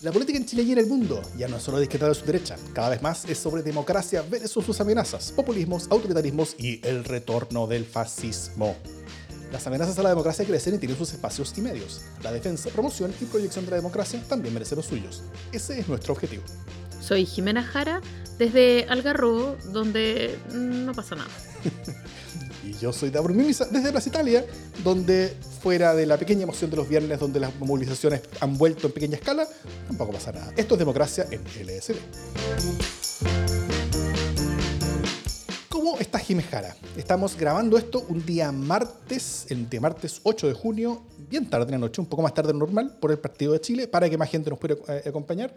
La política en Chile y en el mundo ya no es solo de izquierda o de su derecha, cada vez más es sobre democracia versus sus amenazas, populismos, autoritarismos y el retorno del fascismo. Las amenazas a la democracia crecen y tienen sus espacios y medios. La defensa, promoción y proyección de la democracia también merecen los suyos. Ese es nuestro objetivo. Soy Jimena Jara, desde Algarrobo, donde no pasa nada. y yo soy Davor Mimisa, desde Plaza Italia, donde fuera de la pequeña emoción de los viernes, donde las movilizaciones han vuelto en pequeña escala, tampoco pasa nada. Esto es democracia en LSD. ¿Cómo está Jiménez? Estamos grabando esto un día martes, el día martes 8 de junio, bien tarde en la noche, un poco más tarde de normal, por el partido de Chile, para que más gente nos pueda eh, acompañar.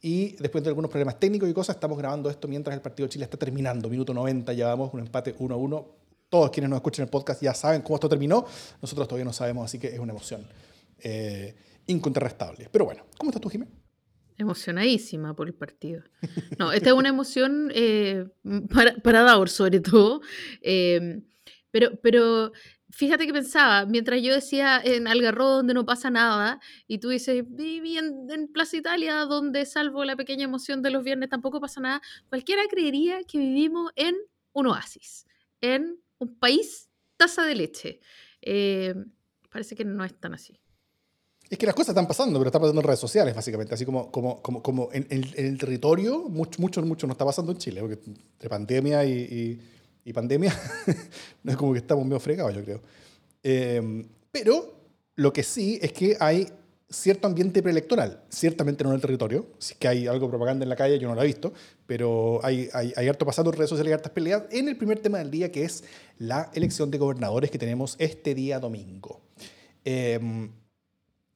Y después de algunos problemas técnicos y cosas, estamos grabando esto mientras el partido de Chile está terminando. Minuto 90, llevamos un empate 1 a 1. Todos quienes nos escuchan el podcast ya saben cómo esto terminó. Nosotros todavía no sabemos, así que es una emoción eh. Pero bueno, ¿cómo estás tú, Jiménez? Emocionadísima por el partido. No, esta es una emoción eh, para, para sobre todo. Eh, pero, pero fíjate que pensaba, mientras yo decía en Algarrobo donde no pasa nada, y tú dices, viví en, en, Plaza Italia donde salvo la pequeña emoción de los viernes tampoco pasa nada, cualquiera creería que vivimos en un oasis, en un país taza de leche. Eh, parece que no es tan así. Es que las cosas están pasando, pero están pasando en redes sociales, básicamente. Así como, como, como, como en, en, en el territorio, mucho, mucho, mucho no está pasando en Chile, porque de pandemia y, y, y pandemia, no es como que estamos medio fregados, yo creo. Eh, pero lo que sí es que hay cierto ambiente preelectoral, ciertamente no en el territorio, si es que hay algo de propaganda en la calle, yo no lo he visto, pero hay, hay, hay harto pasando en redes sociales y hartas peleas en el primer tema del día, que es la elección de gobernadores que tenemos este día domingo. Eh,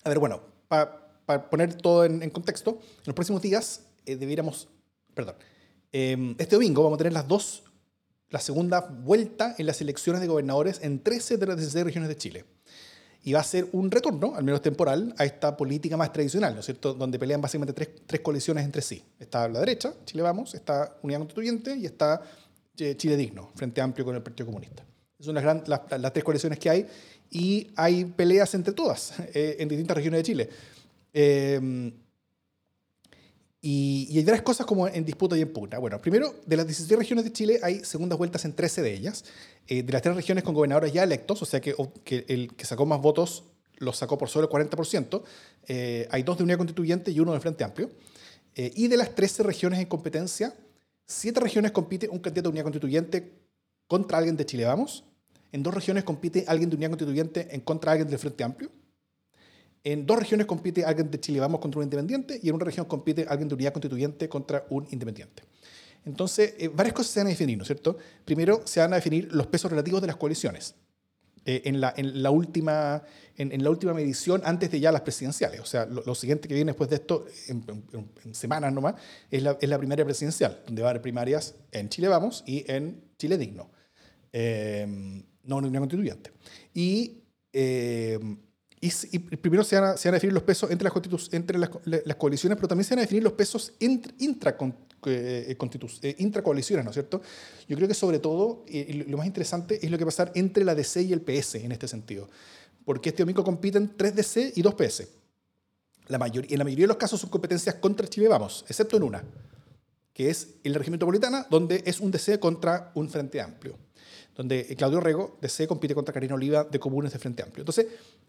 a ver, bueno, para pa poner todo en, contexto, en los próximos días eh, debiéramos, perdón, eh, este domingo vamos a tener las dos, la segunda vuelta en las elecciones de gobernadores en 13 de las 16 regiones de Chile. Y va a ser un retorno, al menos temporal, a esta política más tradicional, ¿no es cierto? Donde pelean básicamente tres, tres coaliciones entre sí. Está la derecha, Chile Vamos, está Unidad Constituyente y está eh, Chile Digno, Frente Amplio con el Partido Comunista. Son las, gran, las, tres coaliciones que hay y hay peleas entre todas eh, en distintas regiones de Chile. Eh, y, y, hay varias cosas como en disputa y en pugna. Bueno, primero, de las 16 regiones de Chile hay segundas vueltas en 13 de ellas. Eh, de las tres regiones con gobernadores ya electos, o sea que, el que sacó más votos los sacó por sobre el 40%, eh, hay dos de Unidad Constituyente y uno de Frente Amplio. Eh, y de las 13 regiones en competencia, siete regiones compite un candidato de Unidad Constituyente contra alguien de Chile Vamos, en dos regiones compite alguien de Unidad Constituyente en contra alguien del Frente Amplio. En dos regiones compite alguien de Chile Vamos contra un independiente y en una región compite alguien de Unidad Constituyente contra un independiente. Entonces, eh, varias cosas se van a definir, ¿no es cierto? Primero, se van a definir los pesos relativos de las coaliciones. Eh, en, la, en, la última, en, en, la última medición, antes de ya las presidenciales. O sea, lo, lo siguiente que viene después de esto, en, en semanas nomás, es la, es la primaria presidencial, donde va a haber primarias en Chile Vamos y en Chile Digno. Eh, no en Unión Constituyente. Y, eh, y, primero se van, a, definir los pesos entre, las, entre coaliciones, pero también se van a definir los pesos intra, intra, eh, eh, intracoaliciones, ¿no es cierto? Yo creo que sobre todo, y lo más interesante es lo que va a pasar entre la DC y el PS en este sentido. Porque este domingo compiten 3 DC y 2 PS. La en la mayoría de los casos son competencias contra Chile Vamos, excepto en una, que es en la región metropolitana, donde es un DC contra un Frente Amplio donde Claudio Rego, de C, compite contra Karina Oliva, de Comunes de Frente Amplio. Entonces,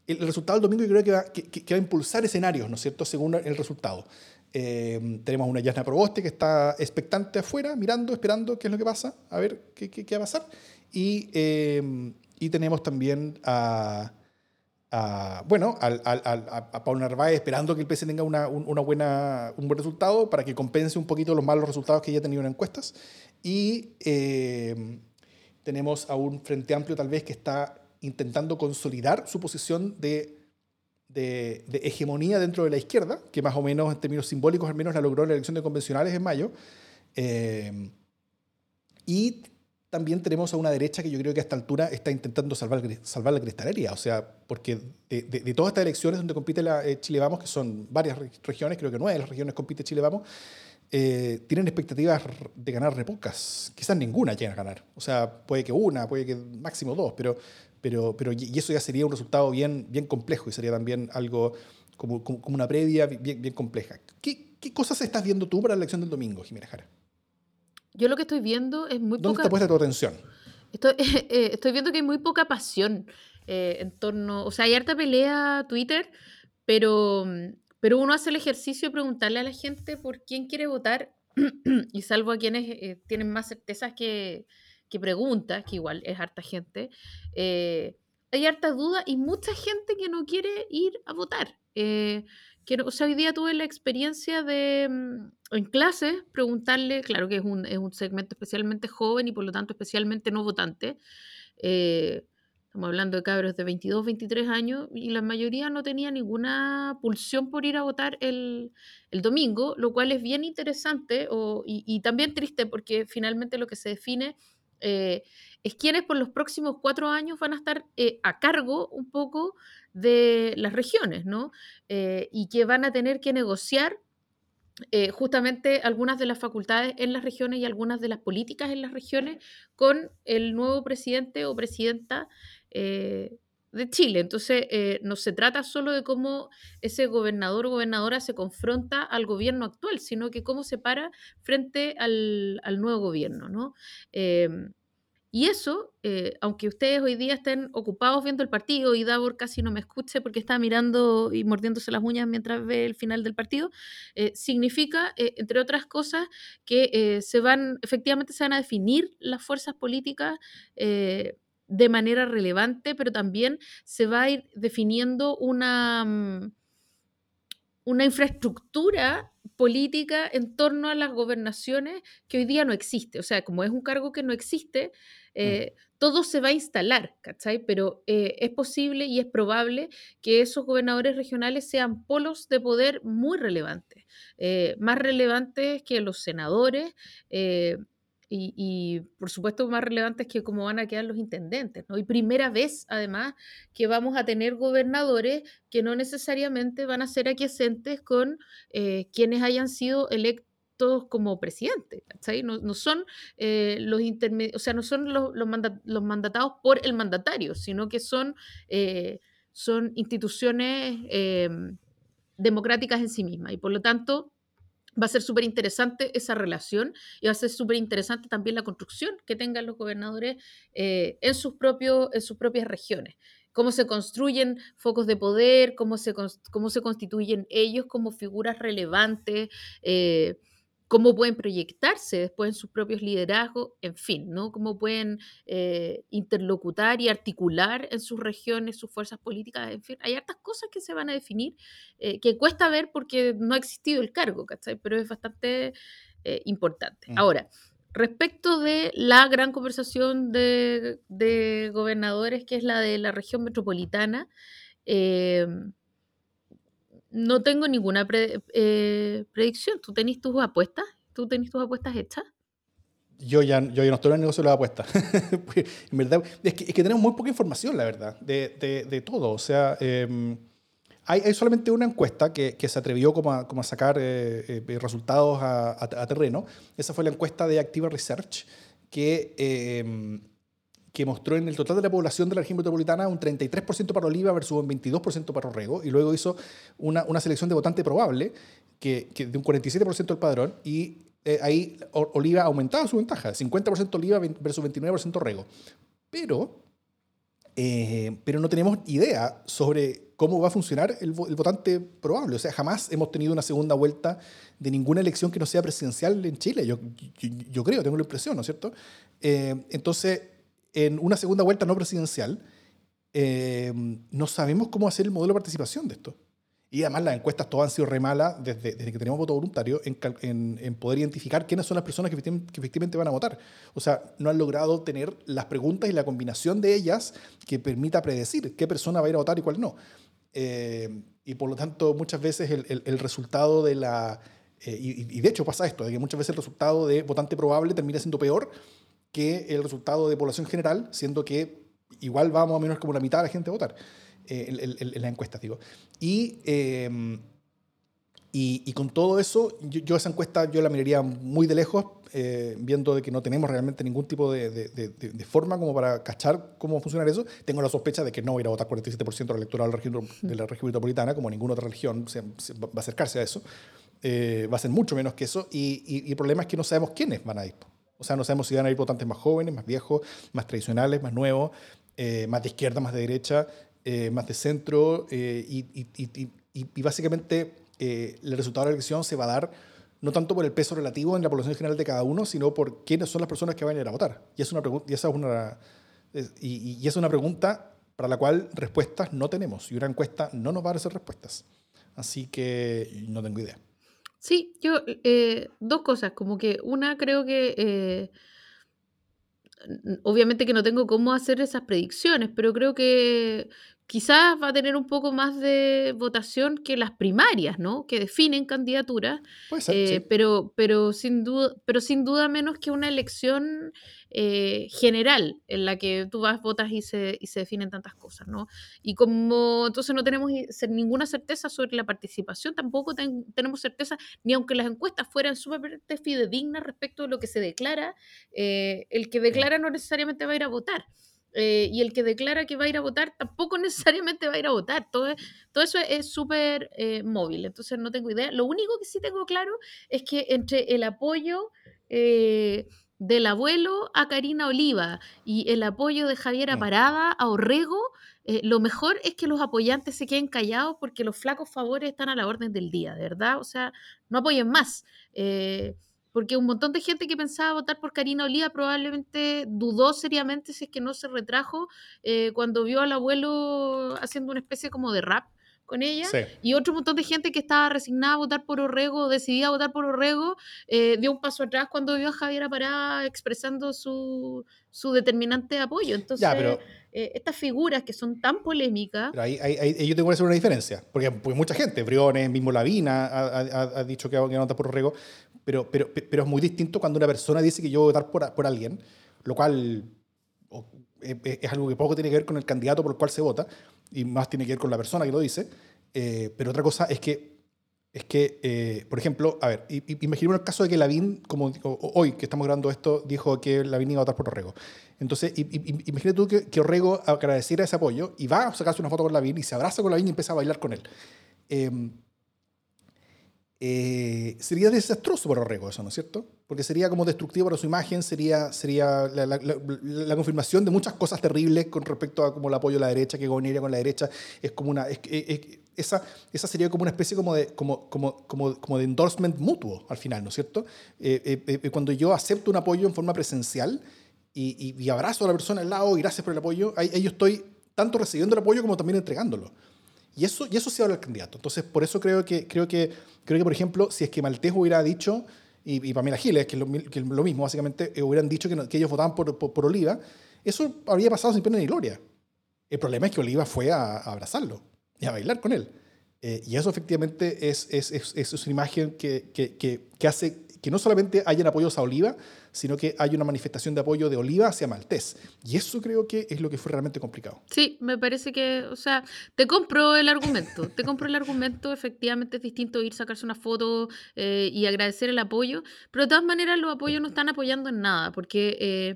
el, resultado del domingo yo creo que va, a impulsar escenarios, ¿no es cierto?, según el resultado. Eh, tenemos una Yasna Proboste que está expectante afuera, mirando, esperando qué es lo que pasa, a ver qué, va a pasar. Y, eh, y tenemos también a, bueno, a, a, a, Paul Narváez esperando que el PS tenga una, una buena, un buen resultado para que compense un poquito los malos resultados que ya ha tenido en encuestas. Y eh, tenemos a un Frente Amplio tal vez que está intentando consolidar su posición de, de, de, hegemonía dentro de la izquierda, que más o menos en términos simbólicos al menos la logró en la elección de convencionales en mayo. Eh, y también tenemos a una derecha que yo creo que a esta altura está intentando salvar, salvar la cristalería, o sea, porque de, de, de todas estas elecciones donde compite la, eh, Chile Vamos, que son varias regiones, creo que nueve de las regiones compite Chile Vamos, eh, tienen expectativas de ganar re pocas. Quizás ninguna lleguen a ganar. O sea, puede que una, puede que máximo dos, pero, pero, pero y eso ya sería un resultado bien, bien complejo y sería también algo como, como, una previa bien, bien compleja. ¿Qué, ¿Qué, cosas estás viendo tú para la elección del domingo, Jiménez Jara? Yo lo que estoy viendo es muy ¿Dónde te puesta tu atención? Estoy, eh, estoy viendo que hay muy poca pasión eh, en torno... O sea, hay harta pelea Twitter, pero, pero uno hace el ejercicio de preguntarle a la gente por quién quiere votar y salvo a quienes eh, tienen más certezas que, que preguntas, que igual es harta gente, hay harta duda y mucha gente que no quiere ir a votar. Eh, que, o sea, hoy día tuve la experiencia de mm, en clases preguntarle, claro que es un, es un, segmento especialmente joven y por lo tanto especialmente no votante. Estamos hablando de cabros de 22, 23 años y la mayoría no tenía ninguna pulsión por ir a votar el, el domingo, lo cual es bien interesante o, y, y, también triste porque finalmente lo que se define eh, es quienes por los próximos cuatro años van a estar eh, a cargo un poco de las regiones, ¿no? Eh, y que van a tener que negociar justamente algunas de las facultades en las regiones y algunas de las políticas en las regiones con el nuevo presidente o presidenta de Chile. Entonces, no se trata solo de cómo ese gobernador o gobernadora se confronta al gobierno actual, sino que cómo se para frente al, al nuevo gobierno, ¿no? Y eso, eh, aunque ustedes hoy día estén ocupados viendo el partido y Davor casi no me escuche porque está mirando y mordiéndose las uñas mientras ve el final del partido, eh, significa, eh, entre otras cosas, que se van, efectivamente se van a definir las fuerzas políticas de manera relevante, pero también se va a ir definiendo una, mm, una infraestructura política en torno a las gobernaciones que hoy día no existe. O sea, como es un cargo que no existe, mm. eh, todo se va a instalar, ¿cachai? Pero eh, es posible y es probable que esos gobernadores regionales sean polos de poder muy relevantes, eh, más relevantes que los senadores y, por supuesto más relevante es que cómo van a quedar los intendentes, ¿no? Y primera vez, además, que vamos a tener gobernadores que no necesariamente van a ser aquiescentes con eh, quienes hayan sido electos como presidentes, No, no son eh, los o sea, no son los, los, mandatados por el mandatario, sino que son, eh, son instituciones democráticas en sí mismas. Y por lo tanto, va a ser súper interesante esa relación y va a ser súper interesante también la construcción que tengan los gobernadores eh, en, sus en sus propias regiones. Cómo se construyen focos de poder, cómo se, cómo se constituyen ellos como figuras relevantes. Eh, cómo pueden proyectarse después en sus propios liderazgos, en fin, ¿no? Cómo pueden eh, interlocutar y articular en sus regiones sus fuerzas políticas, en fin, hay hartas cosas que se van a definir eh, que cuesta ver porque no ha existido el cargo, ¿cachai? Pero es bastante eh, importante. Mm. Ahora, respecto de la gran conversación de, de, gobernadores, que es la de la región metropolitana, no tengo ninguna eh, predicción. ¿Tú tenés tus apuestas? ¿Tú tenés tus apuestas hechas? Yo ya, yo ya no estoy en el negocio de las apuestas. Pues, en verdad, es que, tenemos muy poca información, la verdad, de, de, todo. O sea, em, hay, hay, solamente una encuesta que, que se atrevió como a, como a sacar eh, eh, resultados a, a, terreno. Esa fue la encuesta de Activa Research, que em, que mostró en el total de la población de la región metropolitana un 33% para Oliva versus un 22% para Orrego, y luego hizo una, una selección de votante probable que, que de un 47% del padrón, y eh, ahí Oliva aumentaba su ventaja, 50% Oliva versus 29% Orrego. Pero, eh, pero no tenemos idea sobre cómo va a funcionar el, el, votante probable. O sea, jamás hemos tenido una segunda vuelta de ninguna elección que no sea presidencial en Chile. Yo, yo, yo creo, tengo la impresión, ¿no es cierto? Eh, entonces, en una segunda vuelta no presidencial, eh, no sabemos cómo hacer el modelo de participación de esto. Y además las encuestas todas han sido re malas desde, desde que tenemos voto voluntario en, en, poder identificar quiénes son las personas que efectivamente, van a votar. O sea, no han logrado tener las preguntas y la combinación de ellas que permita predecir qué persona va a ir a votar y cuál no. Eh, y por lo tanto, muchas veces el, el, resultado de la... Eh, y, y, de hecho pasa esto, de que muchas veces el resultado de votante probable termina siendo peor que el resultado de población general, siendo que igual vamos a menos como la mitad de la gente a votar eh, en, la encuesta, digo. Y, eh, Y, con todo eso, yo, esa encuesta yo la miraría muy de lejos, eh, viendo de que no tenemos realmente ningún tipo de, de, forma como para cachar cómo funciona eso. Tengo la sospecha de que no va a ir a votar 47% de la electoral de la región metropolitana, como ninguna otra región va a acercarse a eso. Eh, va a ser mucho menos que eso. Y, el problema es que no sabemos quiénes van a ir. O sea, no sabemos si van a ir votantes más jóvenes, más viejos, más tradicionales, más nuevos, eh, más de izquierda, más de derecha, más de centro. y, y básicamente eh, el resultado de la elección se va a dar no tanto por el peso relativo en la población general de cada uno, sino por quiénes son las personas que van a ir a votar. Y, es una y esa es una, y, es una pregunta para la cual respuestas no tenemos. Y una encuesta no nos va a dar esas respuestas. Así que no tengo idea. Sí, yo, eh, dos cosas, como que una creo que, eh, obviamente que no tengo cómo hacer esas predicciones, pero creo que quizás va a tener un poco más de votación que las primarias, ¿no? Que definen candidaturas, eh, pero, pero, sin duda, pero sin duda menos que una elección eh, general en la que tú vas, votas y se, y se definen tantas cosas, ¿no? Y como entonces no tenemos ninguna certeza sobre la participación, tampoco tenemos certeza, ni aunque las encuestas fueran sumamente fidedignas respecto de lo que se declara, eh, el que declara no necesariamente va a ir a votar. Eh, y el que declara que va a ir a votar tampoco necesariamente va a ir a votar. Todo, todo eso es súper eh, móvil, entonces no tengo idea. Lo único que sí tengo claro es que entre el apoyo eh, del abuelo a Karina Oliva y el apoyo de Javiera mm. Parada a Orrego, lo mejor es que los apoyantes se queden callados porque los flacos favores están a la orden del día, de verdad. O sea, no apoyen más porque un montón de gente que pensaba votar por Karina Oliva probablemente dudó seriamente si es que no se retrajo eh, cuando vio al abuelo haciendo una especie como de rap con ella. Y otro montón de gente que estaba resignada a votar por Orrego, decidida a votar por Orrego, eh, dio un paso atrás cuando vio a Javier Pará expresando su, su determinante apoyo. Entonces, eh, estas figuras que son tan polémicas... Pero ahí, yo tengo que hacer una diferencia, porque, mucha gente, Briones, mismo Lavina, ha, ha, dicho que, va a votar por Orrego, pero, pero, pero es muy distinto cuando una persona dice que yo voy a votar por, por alguien, lo cual es algo que poco tiene que ver con el candidato por el cual se vota, y más tiene que ver con la persona que lo dice. Eh, pero otra cosa es que, es que eh, por ejemplo, a ver, imaginemos el caso de que Lavín, como hoy que estamos grabando esto, dijo que Lavín iba a votar por Orrego. Entonces, imagínate tú que, que, Orrego agradeciera ese apoyo y va a sacarse una foto con Lavín y se abraza con Lavín y empieza a bailar con él. Eh, eh, sería desastroso para Orrego eso, ¿no es cierto? Porque sería como destructivo para su imagen, sería, sería la, confirmación de muchas cosas terribles con respecto a como el apoyo a la derecha, que gobernaría con la derecha, es como una... esa, esa sería como una especie como de, como, como, como, como de endorsement mutuo al final, ¿no es cierto? Eh, eh, cuando yo acepto un apoyo en forma presencial y, abrazo a la persona al lado y gracias por el apoyo, ahí, yo estoy tanto recibiendo el apoyo como también entregándolo. Y eso, y eso se habla al candidato. Entonces, por eso creo que, creo que, creo que por ejemplo, si es que Maltés hubiera dicho, y, y Pamela Giles, que es lo, que lo mismo, básicamente, eh, hubieran dicho que, que ellos votaban por, por, Oliva, eso habría pasado sin pena ni gloria. El problema es que Oliva fue a, abrazarlo y a bailar con él. Eh, y eso efectivamente es, es, es, es una imagen que, que, que, hace que no solamente hayan apoyos a Oliva, sino que hay una manifestación de apoyo de Oliva hacia Maltés. Y eso creo que es lo que fue realmente complicado. Sí, me parece que, o sea, te compro el argumento, te compro el argumento, efectivamente es distinto ir a sacarse una foto eh, y agradecer el apoyo, pero de todas maneras los apoyos no están apoyando en nada, porque... Eh,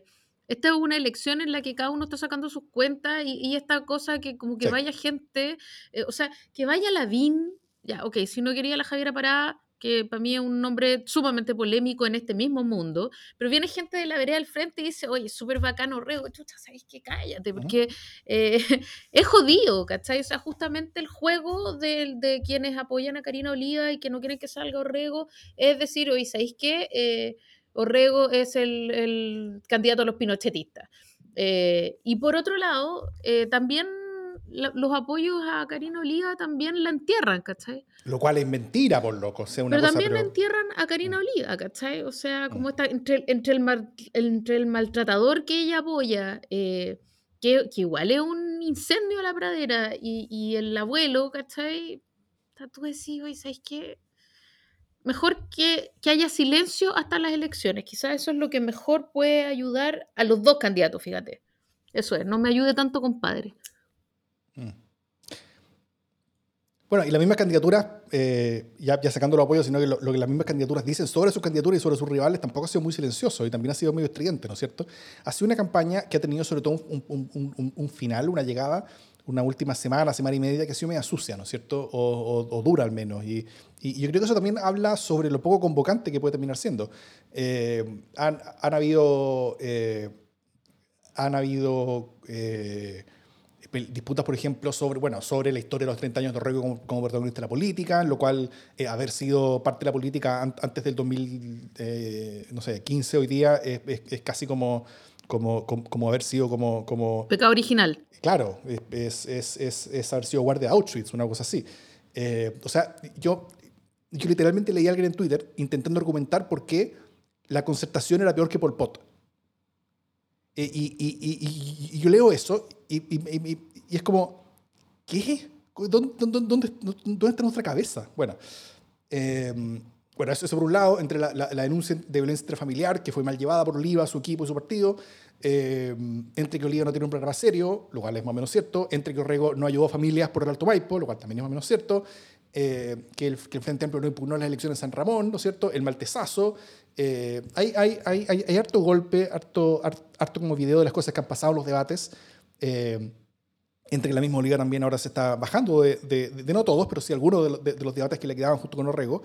esta es una elección en la que cada uno está sacando sus cuentas y, esta cosa que como que vaya gente, eh, o sea, que vaya la VIN, ya, ok, si no quería la Javiera Parada, que para mí es un nombre sumamente polémico en este mismo mundo, pero viene gente de la vereda al frente y dice, oye, súper bacano Orrego, chucha, ¿sabes qué? Cállate, porque eh, es jodido, ¿cachai? O sea, justamente el juego de, de, quienes apoyan a Karina Oliva y que no quieren que salga Orrego es decir, oye, ¿sabéis qué? Eh, Orrego es el, el, candidato a los pinochetistas. Eh, y por otro lado, también los apoyos a Karina Oliva también la entierran, ¿cachai? Lo cual es mentira, por loco. Sea una pero también la entierran a Karina mm. Oliva, ¿cachai? O sea, como mm. está entre, entre, el, entre el maltratador que ella apoya, eh, que, que, igual es un incendio a la pradera, y, y el abuelo, ¿cachai? Tú decís, oye, ¿sabes qué? Mejor que, que haya silencio hasta las elecciones. Quizás eso es lo que mejor puede ayudar a los dos candidatos, fíjate. Eso es, no me ayude tanto, compadre. Mm. Bueno, y las mismas candidaturas, eh, ya, ya sacando los apoyos, sino que lo, que las mismas candidaturas dicen sobre sus candidaturas y sobre sus rivales tampoco ha sido muy silencioso y también ha sido medio estridente, ¿no es cierto? Ha sido una campaña que ha tenido sobre todo un, un, un final, una llegada, una última semana, semana y media que ha sido media sucia, ¿no es cierto? O, o, dura al menos. Y, y, yo creo que eso también habla sobre lo poco convocante que puede terminar siendo. Eh, han, han, habido... Eh, han habido disputas, por ejemplo, sobre, bueno, sobre la historia de los 30 años de Orrego como, como, protagonista de la política, lo cual eh, haber sido parte de la política antes del 2015 eh, no sé, 15 hoy día es, es, casi como, como, como, haber sido como, como... Pecado original. Claro, es, es, haber sido guardia de Auschwitz, una cosa así. Eh, o sea, yo, yo literalmente leí a alguien en Twitter intentando argumentar por qué la concertación era peor que Pol Pot. Y, y, y, yo leo eso y, es como, ¿qué? ¿Dónde, dónde, dónde, está nuestra cabeza? Bueno, eh, bueno eso, por un lado, entre la, la, denuncia de violencia intrafamiliar, que fue mal llevada por Oliva, su equipo y su partido, eh, entre que Oliva no tiene un programa serio, lo cual es más o menos cierto, entre que Orrego no ayudó a familias por el Alto Maipo, lo cual también es más o menos cierto, eh, que, el, que, el, Frente Amplio no impugnó las elecciones en San Ramón, ¿no es cierto? El maltesazo. hay, hay, hay, hay, harto golpe, harto, harto, como video de las cosas que han pasado en los debates. Eh, entre que la misma liga también ahora se está bajando de, de, no todos, pero sí algunos de, los debates que le quedaban justo con Orrego,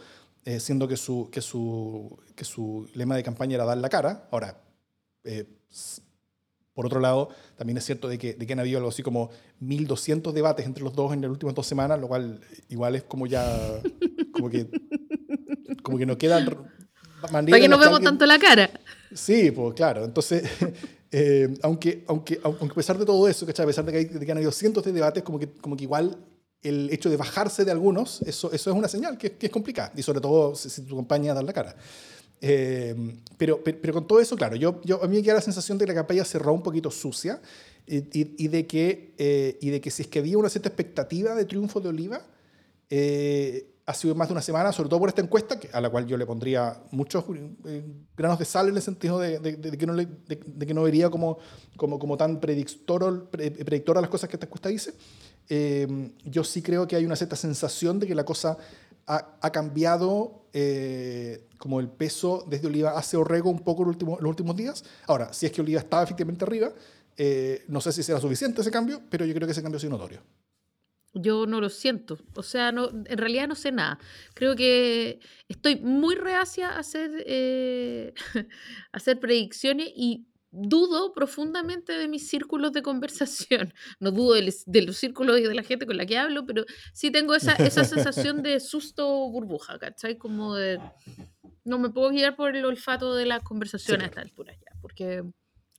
eh, siendo que su, que, su, que su lema de campaña era dar la cara. Ahora, eh, por otro lado, también es cierto de que, de que han habido algo así como 1.200 debates entre los dos en las últimas dos semanas, lo cual igual es como ya, como que, como que no quedan... ¿Para que no vemos tanto la cara? Sí, pues claro. Entonces, eh, aunque, aunque, aunque a pesar de todo eso, ¿cachai? a pesar de que, hay, de que, han habido cientos de debates, como que, como que igual el hecho de bajarse de algunos, eso, eso es una señal que, que es complicada, y sobre todo si, si tu compañía da la cara. Eh, pero, pero, con todo eso, claro, yo, yo, a mí me queda la sensación de que la campaña cerró un poquito sucia y, y, de que, eh, y de que si es que había una cierta expectativa de triunfo de Oliva, eh, ha sido más de una semana, sobre todo por esta encuesta, a la cual yo le pondría muchos eh, granos de sal en el sentido de, que, no de, que, no vería como, como, como tan predictor, predictora las cosas que esta encuesta dice. Eh, yo sí creo que hay una cierta sensación de que la cosa ha, ha cambiado eh, como el peso desde Oliva hacia Orrego un poco en los últimos días. Ahora, si es que Oliva estaba efectivamente arriba, no sé si será suficiente ese cambio, pero yo creo que ese cambio es notorio. Yo no lo siento. O sea, no, en realidad no sé nada. Creo que estoy muy reacia a hacer, eh, hacer predicciones y dudo profundamente de mis círculos de conversación. No dudo de, los círculos y de la gente con la que hablo, pero sí tengo esa, esa sensación de susto burbuja, ¿cachai? Como de... No me puedo guiar por el olfato de las conversaciones a esta altura ya, porque,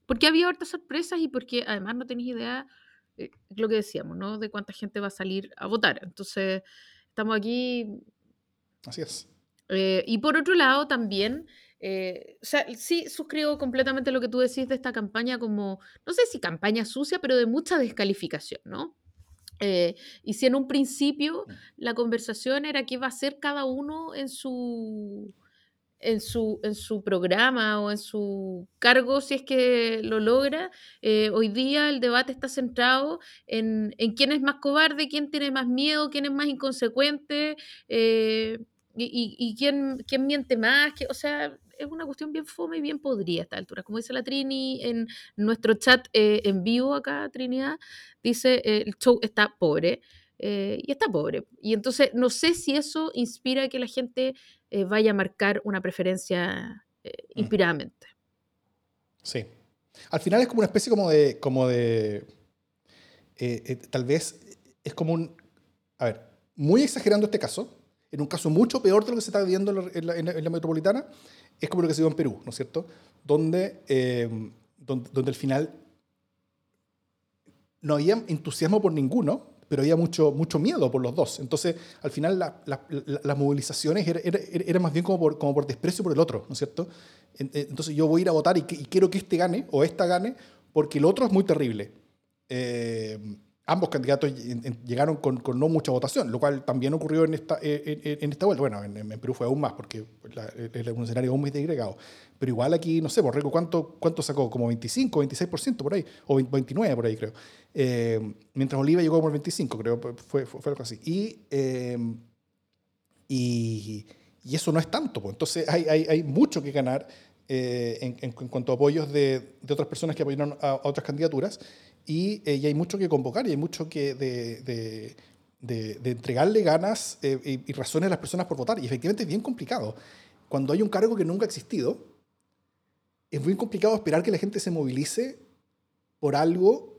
porque había hartas sorpresas y porque además no tenéis idea eh, lo que decíamos, ¿no? De cuánta gente va a salir a votar. Entonces, estamos aquí. Así es. Eh, y por otro lado, también, eh, o sea, sí suscribo completamente lo que tú decís de esta campaña como, no sé si campaña sucia, pero de mucha descalificación, ¿no? y si en un principio mm. la conversación era qué va a hacer cada uno en su, en su, en su programa o en su cargo, si es que lo logra, eh, hoy día el debate está centrado en, en, quién es más cobarde, quién tiene más miedo, quién es más inconsecuente eh, y, y, quién, quién, miente más. Que, o sea, es una cuestión bien fome y bien podría a esta altura. Como dice la Trini en nuestro chat eh, en vivo acá, Trinidad, dice el show está pobre. y está pobre. Y entonces no sé si eso inspira a que la gente eh, vaya a marcar una preferencia eh, mm. inspiradamente. Sí. Al final es como una especie como de, como de eh, tal vez es como un, a ver, muy exagerando este caso, en un caso mucho peor de lo que se está viviendo en la, metropolitana, es como lo que se dio en Perú, ¿no es cierto? Donde, donde, donde al final no había entusiasmo por ninguno, pero había mucho, mucho miedo por los dos. Entonces, al final, las movilizaciones eran era, más bien como por, como por desprecio por el otro, ¿no es cierto? Eh, entonces, yo voy a ir a votar y, quiero que este gane o esta gane porque el otro es muy terrible. Eh, ambos candidatos llegaron con, no mucha votación, lo cual también ocurrió en esta, en, esta vuelta. Bueno, en, Perú fue aún más, porque es un escenario aún muy degregado. Pero igual aquí, no sé, Borrego, ¿cuánto, cuánto sacó? Como 25, 26% por ahí, o 29 por ahí, creo. Eh, mientras Oliva llegó el 25, creo, fue, fue, algo así. Y, eh, y, y, eso no es tanto, pues. entonces hay, hay, hay mucho que ganar eh, en, cuanto a apoyos de, de, otras personas que apoyaron a, otras candidaturas y, y, hay mucho que convocar y hay mucho que de, de, de entregarle ganas y, y razones a las personas por votar. Y efectivamente es bien complicado. Cuando hay un cargo que nunca ha existido, es muy complicado esperar que la gente se movilice por algo,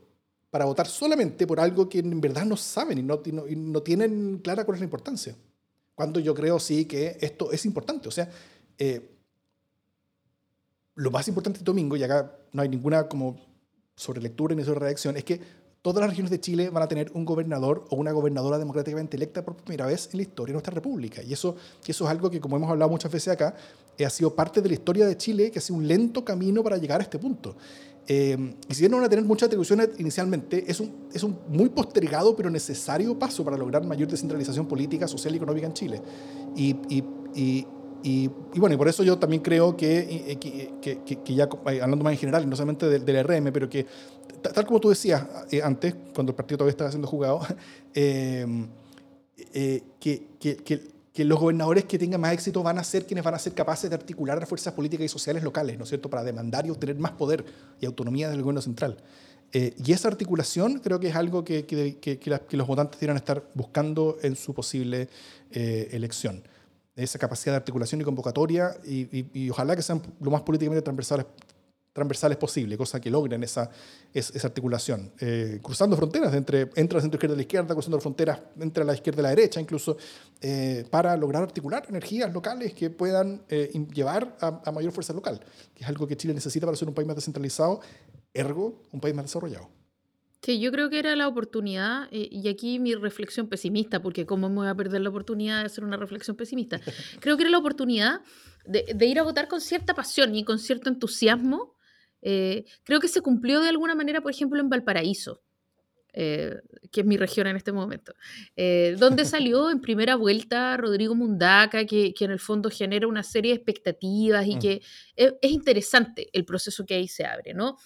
para votar solamente por algo que en verdad no saben y no, no, tienen clara cuál es la importancia. Cuando yo creo sí que esto es importante. O sea, eh, lo más importante este domingo, y acá no hay ninguna como sobrelectura ni sobre reacción, es que todas las regiones de Chile van a tener un gobernador o una gobernadora democráticamente electa por primera vez en la historia de nuestra república. Y eso, eso es algo que, como hemos hablado muchas veces acá, eh, ha sido parte de la historia de Chile, que ha sido un lento camino para llegar a este punto. Eh, y si bien no van a tener muchas atribuciones inicialmente, es un, es un muy postergado pero necesario paso para lograr mayor descentralización política, social y económica en Chile. Y, y, y, y, bueno, y por eso yo también creo que, que, que, ya hablando más en general, no solamente del, del RM, pero que tal como tú decías eh, antes, cuando el partido todavía estaba siendo jugado, eh, eh, que, que, que, los gobernadores que tengan más éxito van a ser quienes van a ser capaces de articular las fuerzas políticas y sociales locales, ¿no es cierto?, para demandar y obtener más poder y autonomía del gobierno central. y esa articulación creo que es algo que, que, los votantes deberían estar buscando en su posible elección. Esa capacidad de articulación y convocatoria, y, y, y, ojalá que sean lo más políticamente transversales transversales posible, cosa que logren esa, esa, articulación. Eh, cruzando fronteras entre, entre la centro izquierda y la izquierda, cruzando fronteras entre la izquierda y la derecha, incluso, eh, para lograr articular energías locales que puedan eh, llevar a, mayor fuerza local, que es algo que Chile necesita para ser un país más descentralizado, ergo, un país más desarrollado. Sí, yo creo que era la oportunidad, y aquí mi reflexión pesimista, porque cómo me voy a perder la oportunidad de hacer una reflexión pesimista, creo que era la oportunidad de, de ir a votar con cierta pasión y con cierto entusiasmo eh, creo que se cumplió de alguna manera, por ejemplo, en Valparaíso, eh, que es mi región en este momento, eh, donde salió en primera vuelta Rodrigo Mundaca, que, que, en el fondo genera una serie de expectativas y mm. que es, es, interesante el proceso que ahí se abre, ¿no?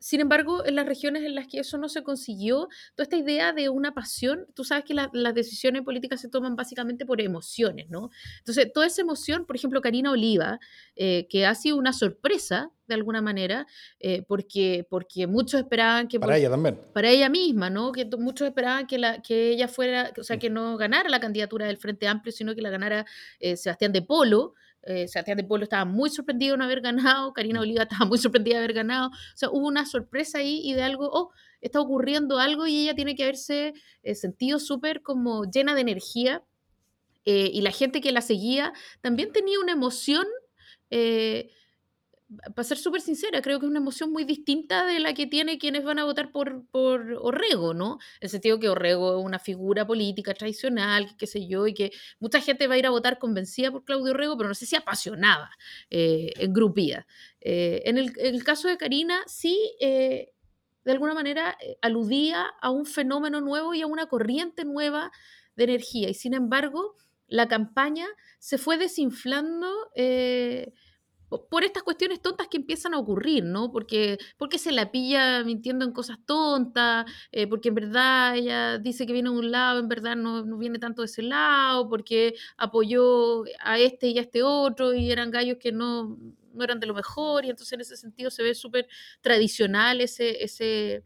Sin embargo, en las regiones en las que eso no se consiguió, toda esta idea de una pasión, tú sabes que las decisiones políticas se toman básicamente por emociones, ¿no? Entonces, toda esa emoción, por ejemplo, Karina Oliva, eh, que ha sido una sorpresa de alguna manera, eh, porque, porque muchos esperaban que... Para ella también. Para ella misma, ¿no? Que muchos esperaban que, la, que ella fuera, o sea, que no ganara la candidatura del Frente Amplio, sino que la ganara eh, Sebastián de Polo, eh, Sebastián de Pueblo estaba muy sorprendido de no haber ganado, Karina mm. Oliva estaba muy sorprendida de haber ganado, o sea, hubo una sorpresa ahí y de algo, oh, está ocurriendo algo y ella tiene que haberse eh, sentido súper como llena de energía eh, y la gente que la seguía también tenía una emoción eh, para ser súper sincera, creo que es una emoción muy distinta de la que tiene quienes van a votar por, por Orrego, ¿no? En el sentido que Orrego es una figura política tradicional, qué sé yo, y que mucha gente va a ir a votar convencida por Claudio Orrego, pero no sé si apasionada, eh. Eh, en, el, caso de Karina, sí, eh, de alguna manera aludía a un fenómeno nuevo y a una corriente nueva de energía, y sin embargo, la campaña se fue desinflando por estas cuestiones tontas que empiezan a ocurrir, ¿no? Porque, porque se la pilla mintiendo en cosas tontas, eh, porque en verdad ella dice que viene de un lado, en verdad no, no, viene tanto de ese lado, porque apoyó a este y a este otro y eran gallos que no, no eran de lo mejor y entonces en ese sentido se ve súper tradicional ese, ese,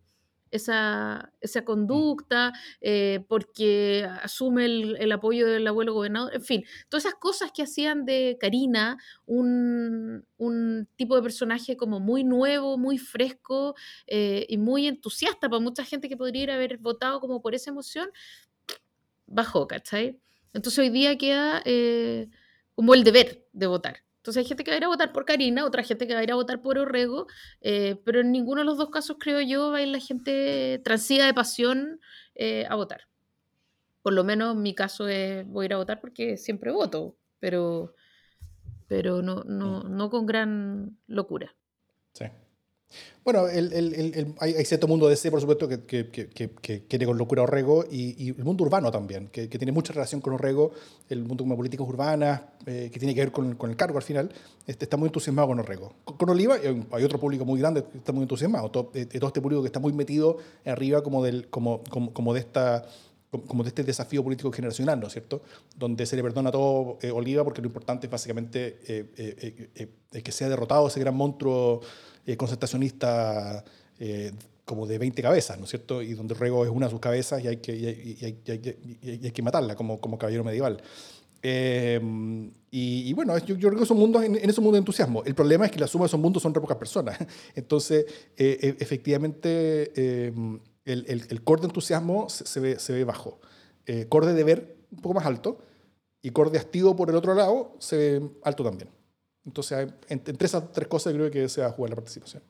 esa, esa mm. conducta, eh, porque asume el, apoyo del abuelo gobernador, en fin, todas esas cosas que hacían de Karina un, un tipo de personaje como muy nuevo, muy fresco eh, y muy entusiasta para mucha gente que podría haber votado como por esa emoción, bajó, ¿cachai? Entonces hoy día queda eh, como el deber de votar. Entonces hay gente que va a ir a votar por Karina, otra gente que va a ir a votar por Orrego, eh, pero en ninguno de los dos casos creo yo va a ir la gente transida de pasión eh, a votar. Por lo menos en mi caso es voy a ir a votar porque siempre voto, pero, pero no, no, mm. no con gran locura. Sí. Bueno, el, el, el, hay, cierto mundo de ese, por supuesto, que, que, que, que, quiere con locura Orrego, y, y, el mundo urbano también, que, tiene mucha relación con Orrego, el mundo como políticas urbanas, eh, que tiene que ver con, con, el cargo al final, este, está muy entusiasmado con Orrego. Con, Oliva hay otro público muy grande que está muy entusiasmado, todo, eh, todo este público que está muy metido arriba como, del, como, como, como de esta como de este desafío político generacional, ¿no es cierto? Donde se le perdona todo eh, Oliva porque lo importante es básicamente que sea derrotado ese gran monstruo eh, eh, como de 20 cabezas, ¿no es cierto? Y donde Rego es una de sus cabezas y hay que, y hay, hay, que matarla como, como caballero medieval. Em, y, bueno, yo, yo, creo que son mundos, en, en esos mundos de entusiasmo. El problema es que la suma de esos mundos son re pocas personas. Entonces, eh, e, efectivamente, em, el, el, de entusiasmo se, ve, se ve bajo. Eh, core de deber un poco más alto y core de hastío por el otro lado se ve alto también. Entonces, entre esas tres cosas creo que se va a jugar la participación.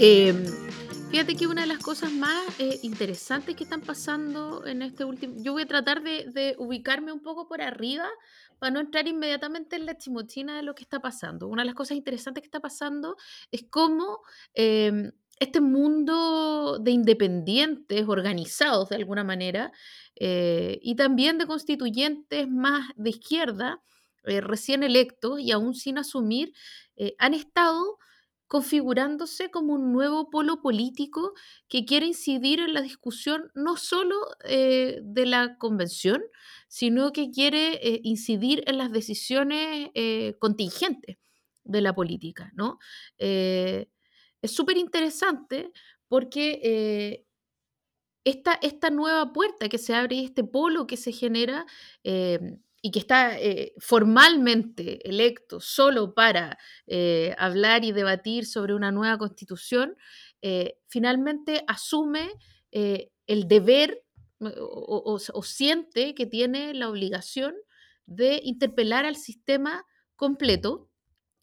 Em, fíjate que una de las cosas más eh, interesantes que están pasando en este último... Yo voy a tratar de, ubicarme un poco por arriba para no entrar inmediatamente en la chimochina de lo que está pasando. Una de las cosas interesantes que está pasando es cómo em, este mundo de independientes organizados de alguna manera eh, y también de constituyentes más de izquierda, eh, recién electos y aún sin asumir, eh, han estado configurándose como un nuevo polo político que quiere incidir en la discusión no solo de la convención, sino que quiere incidir en las decisiones contingentes de la política, ¿no? Es súper interesante porque eh, esta, esta, nueva puerta que se abre y este polo que se genera em, y que está eh, formalmente electo solo para eh, hablar y debatir sobre una nueva constitución, finalmente asume el deber o, o siente que tiene la obligación de interpelar al sistema completo,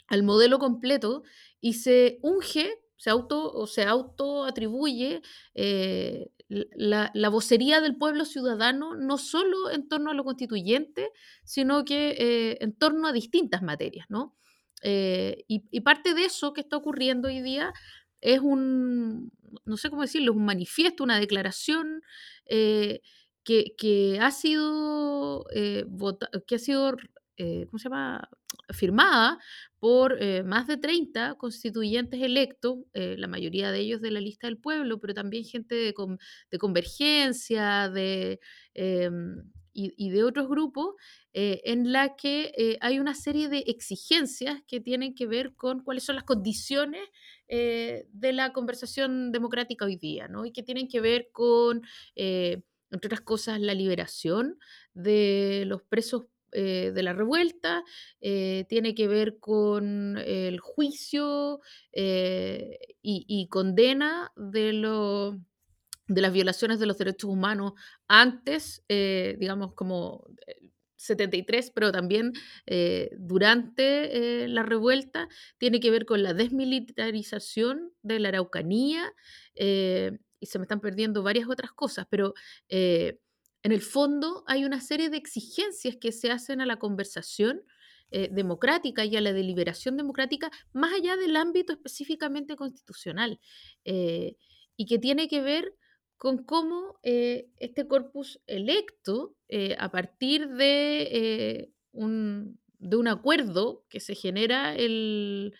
al modelo completo, y se unge se auto o se autoatribuye eh, la, la, vocería del pueblo ciudadano no solo en torno a lo constituyente, sino que eh, en torno a distintas materias, ¿no? Eh, y, parte de eso que está ocurriendo hoy día es un, no sé cómo decirlo, un manifiesto, una declaración que, que, ha sido, que ha sido ¿cómo se llama? firmada por eh, más de 30 constituyentes electos, eh, la mayoría de ellos de la lista del pueblo, pero también gente de, convergencia em, y, de otros grupos, eh, en la que hay una serie de exigencias que tienen que ver con cuáles son las condiciones de la conversación democrática hoy día, ¿no? y que tienen que ver con, entre otras cosas, la liberación de los presos eh, de la revuelta, eh, tiene que ver con el juicio eh, y, condena de, de las violaciones de los derechos humanos antes, digamos, como 73, pero también durante la revuelta, tiene que ver con la desmilitarización de la Araucanía, y se me están perdiendo varias otras cosas, pero en el fondo hay una serie de exigencias que se hacen a la conversación eh, democrática y a la deliberación democrática más allá del ámbito específicamente constitucional eh, y que tiene que ver con cómo eh, este corpus electo, a partir de, un, de un acuerdo que se genera el,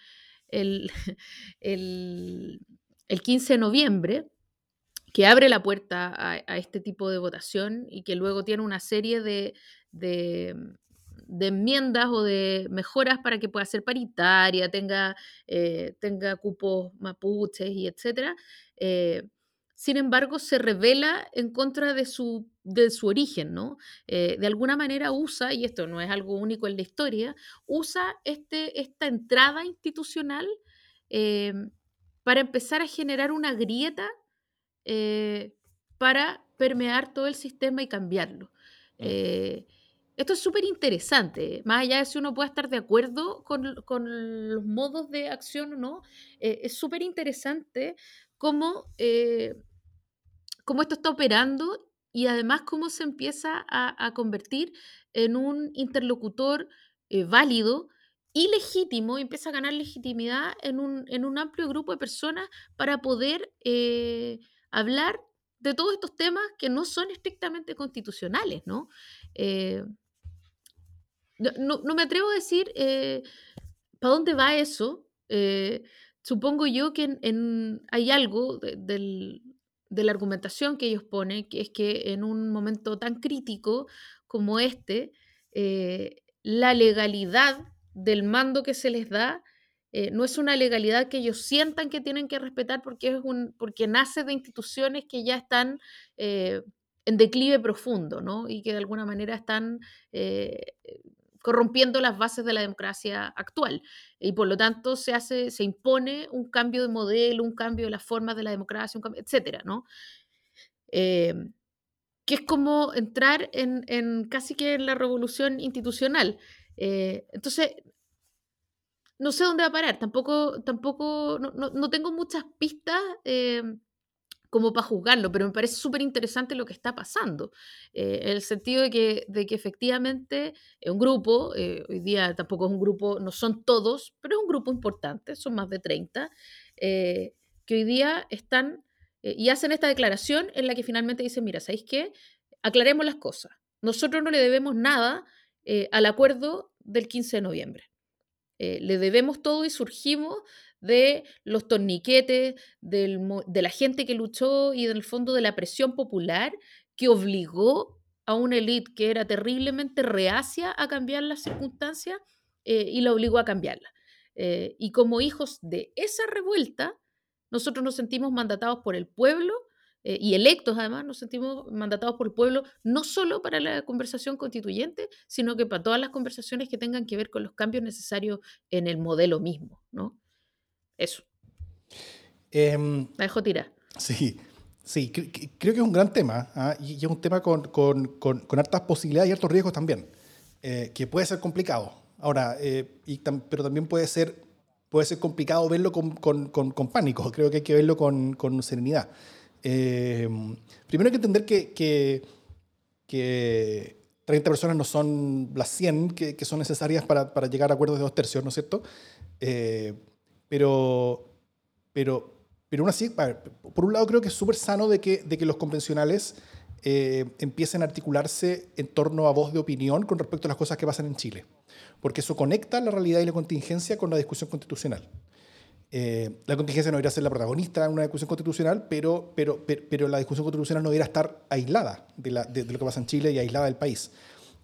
el, el, el 15 de noviembre, que abre la puerta a, este tipo de votación y que luego tiene una serie de, enmiendas o de mejoras para que pueda ser paritaria, tenga, eh, tenga cupos mapuches y etcétera. Eh, sin embargo, se revela en contra de su, de su origen, ¿no? Eh, de alguna manera usa, y esto no es algo único en la historia, usa este, esta entrada institucional para empezar a generar una grieta eh, para permear todo el sistema y cambiarlo. Eh, esto es súper interesante, más allá de si uno puede estar de acuerdo con, los modos de acción o no, eh, es súper interesante cómo, cómo, esto está operando y además cómo se empieza a, convertir en un interlocutor válido y legítimo, y empieza a ganar legitimidad en un, en un amplio grupo de personas para poder eh, hablar de todos estos temas que no son estrictamente constitucionales, ¿no? Eh, no, me atrevo a decir para dónde va eso. supongo yo que hay algo de la argumentación que ellos ponen, que es que en un momento tan crítico como este, eh, la legalidad del mando que se les da eh, no es una legalidad que ellos sientan que tienen que respetar porque, es un, porque nace de instituciones que ya están eh, en declive profundo ¿no? y que de alguna manera están corrompiendo las bases de la democracia actual. Y por lo tanto se, hace, se impone un cambio de modelo, un cambio de las formas de la democracia, etcétera, ¿no? Que es como entrar en, casi que en la revolución institucional. Eh, entonces, no sé dónde va a parar, tampoco, tampoco, no, no, tengo muchas pistas em, como para juzgarlo, pero me parece súper interesante lo que está pasando, eh, en el sentido de que, de que efectivamente es un grupo, eh, hoy día tampoco es un grupo, no son todos, pero es un grupo importante, son más de 30, eh, que hoy día están y hacen esta declaración en la que finalmente dicen, mira, ¿sabéis qué? Aclaremos las cosas. Nosotros no le debemos nada al acuerdo del 15 de noviembre. Le debemos todo y surgimos de los torniquetes, de la gente que luchó y del fondo de la presión popular que obligó a una élite que era terriblemente reacia a cambiar las circunstancias eh, y la obligó a cambiarla. Eh, y como hijos de esa revuelta, nosotros nos sentimos mandatados por el pueblo eh, y electos además, nos sentimos mandatados por el pueblo, no solo para la conversación constituyente, sino que para todas las conversaciones que tengan que ver con los cambios necesarios en el modelo mismo. ¿no? Eso. Em, la dejo tirar. Sí, sí, creo que es un gran tema ¿ah? y, es un tema con, con, con, hartas posibilidades y hartos riesgos también, eh, que puede ser complicado. Ahora, eh, y pero también puede ser, puede ser complicado verlo con, pánico, creo que hay que verlo con, serenidad. Em, primero hay que entender que, que, que 30 personas no son las 100 que, son necesarias para, llegar a acuerdos de dos tercios, ¿no es cierto? Eh, pero, aún así, por un lado creo que es súper sano de que, de que los convencionales eh, empiecen a articularse en torno a voz de opinión con respecto a las cosas que pasan en Chile, porque eso conecta la realidad y la contingencia con la discusión constitucional. Eh, la contingencia no debería ser la protagonista en una discusión constitucional, pero, pero, pero, la discusión constitucional no debería estar aislada de, lo que pasa en Chile y aislada del país.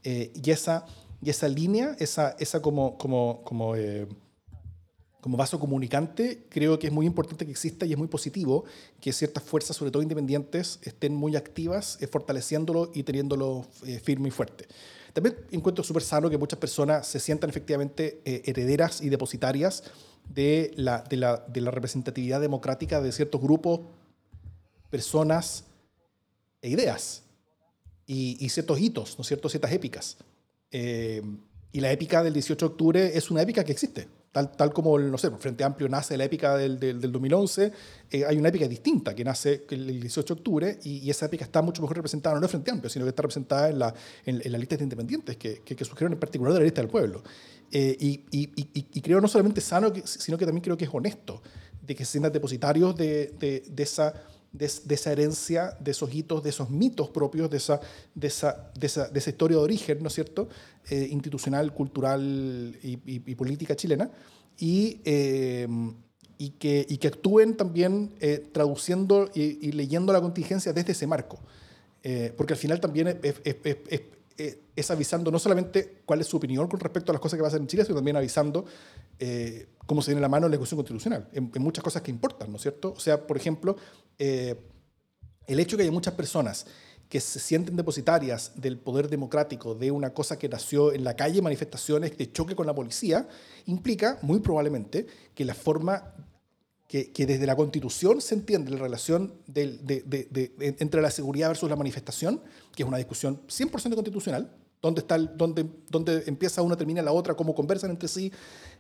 Eh, y, esa, y esa línea, esa, esa como, como, como como vaso comunicante, creo que es muy importante que exista y es muy positivo que ciertas fuerzas, sobre todo independientes, estén muy activas, eh, fortaleciéndolo y teniéndolo eh, firme y fuerte. También encuentro súper sano que muchas personas se sientan efectivamente eh, herederas y depositarias de la, de, la, de la, representatividad democrática de ciertos grupos, personas e ideas y, y ciertos hitos, ¿no es cierto? ciertas épicas. y la épica del 18 de octubre es una épica que existe Tal, tal como, no sé, Frente Amplio nace la épica del, del, 2011, eh, hay una épica distinta que nace el 18 de octubre y, esa épica está mucho mejor representada, no en Frente Amplio, sino que está representada en la, en, la lista de independientes que, que, surgieron en particular de la lista del pueblo. Eh, y, y, y, creo no solamente sano, sino que también creo que es honesto de que se sientan depositarios de, de, de esa de, esa herencia, de esos hitos, de esos mitos propios, de esa, de esa, de esa, de esa historia de origen, ¿no es cierto?, eh, institucional, cultural y, política chilena, y, eh, y, que, y que actúen también eh, traduciendo y, leyendo la contingencia desde ese marco. porque al final también es, es, es, avisando no solamente cuál es su opinión con respecto a las cosas que pasan en Chile, sino también avisando cómo se viene la mano en la ejecución constitucional, en, muchas cosas que importan, ¿no es cierto? O sea, por ejemplo, eh, el hecho de que haya muchas personas que se sienten depositarias del poder democrático de una cosa que nació en la calle, manifestaciones de choque con la policía, implica muy probablemente que la forma que, desde la Constitución se entiende la relación entre la seguridad versus la manifestación, que es una discusión 100% constitucional, dónde, está dónde, dónde empieza una, termina la otra, cómo conversan entre sí,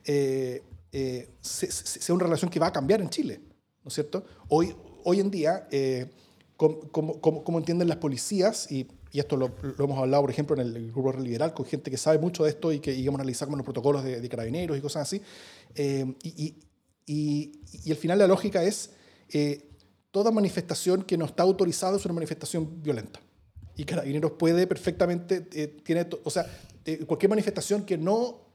eh, eh, sea una relación que va a cambiar en Chile, ¿no es cierto? Hoy, hoy en día, eh, cómo, entienden las policías, y, esto lo, hemos hablado, por ejemplo, en el grupo liberal, con gente que sabe mucho de esto y que hemos analizado los protocolos de, carabineros y cosas así. Eh, y, y, al final la lógica es, eh, toda manifestación que no está autorizada es una manifestación violenta. Y Carabineros puede perfectamente, eh, tiene, o sea, cualquier manifestación que no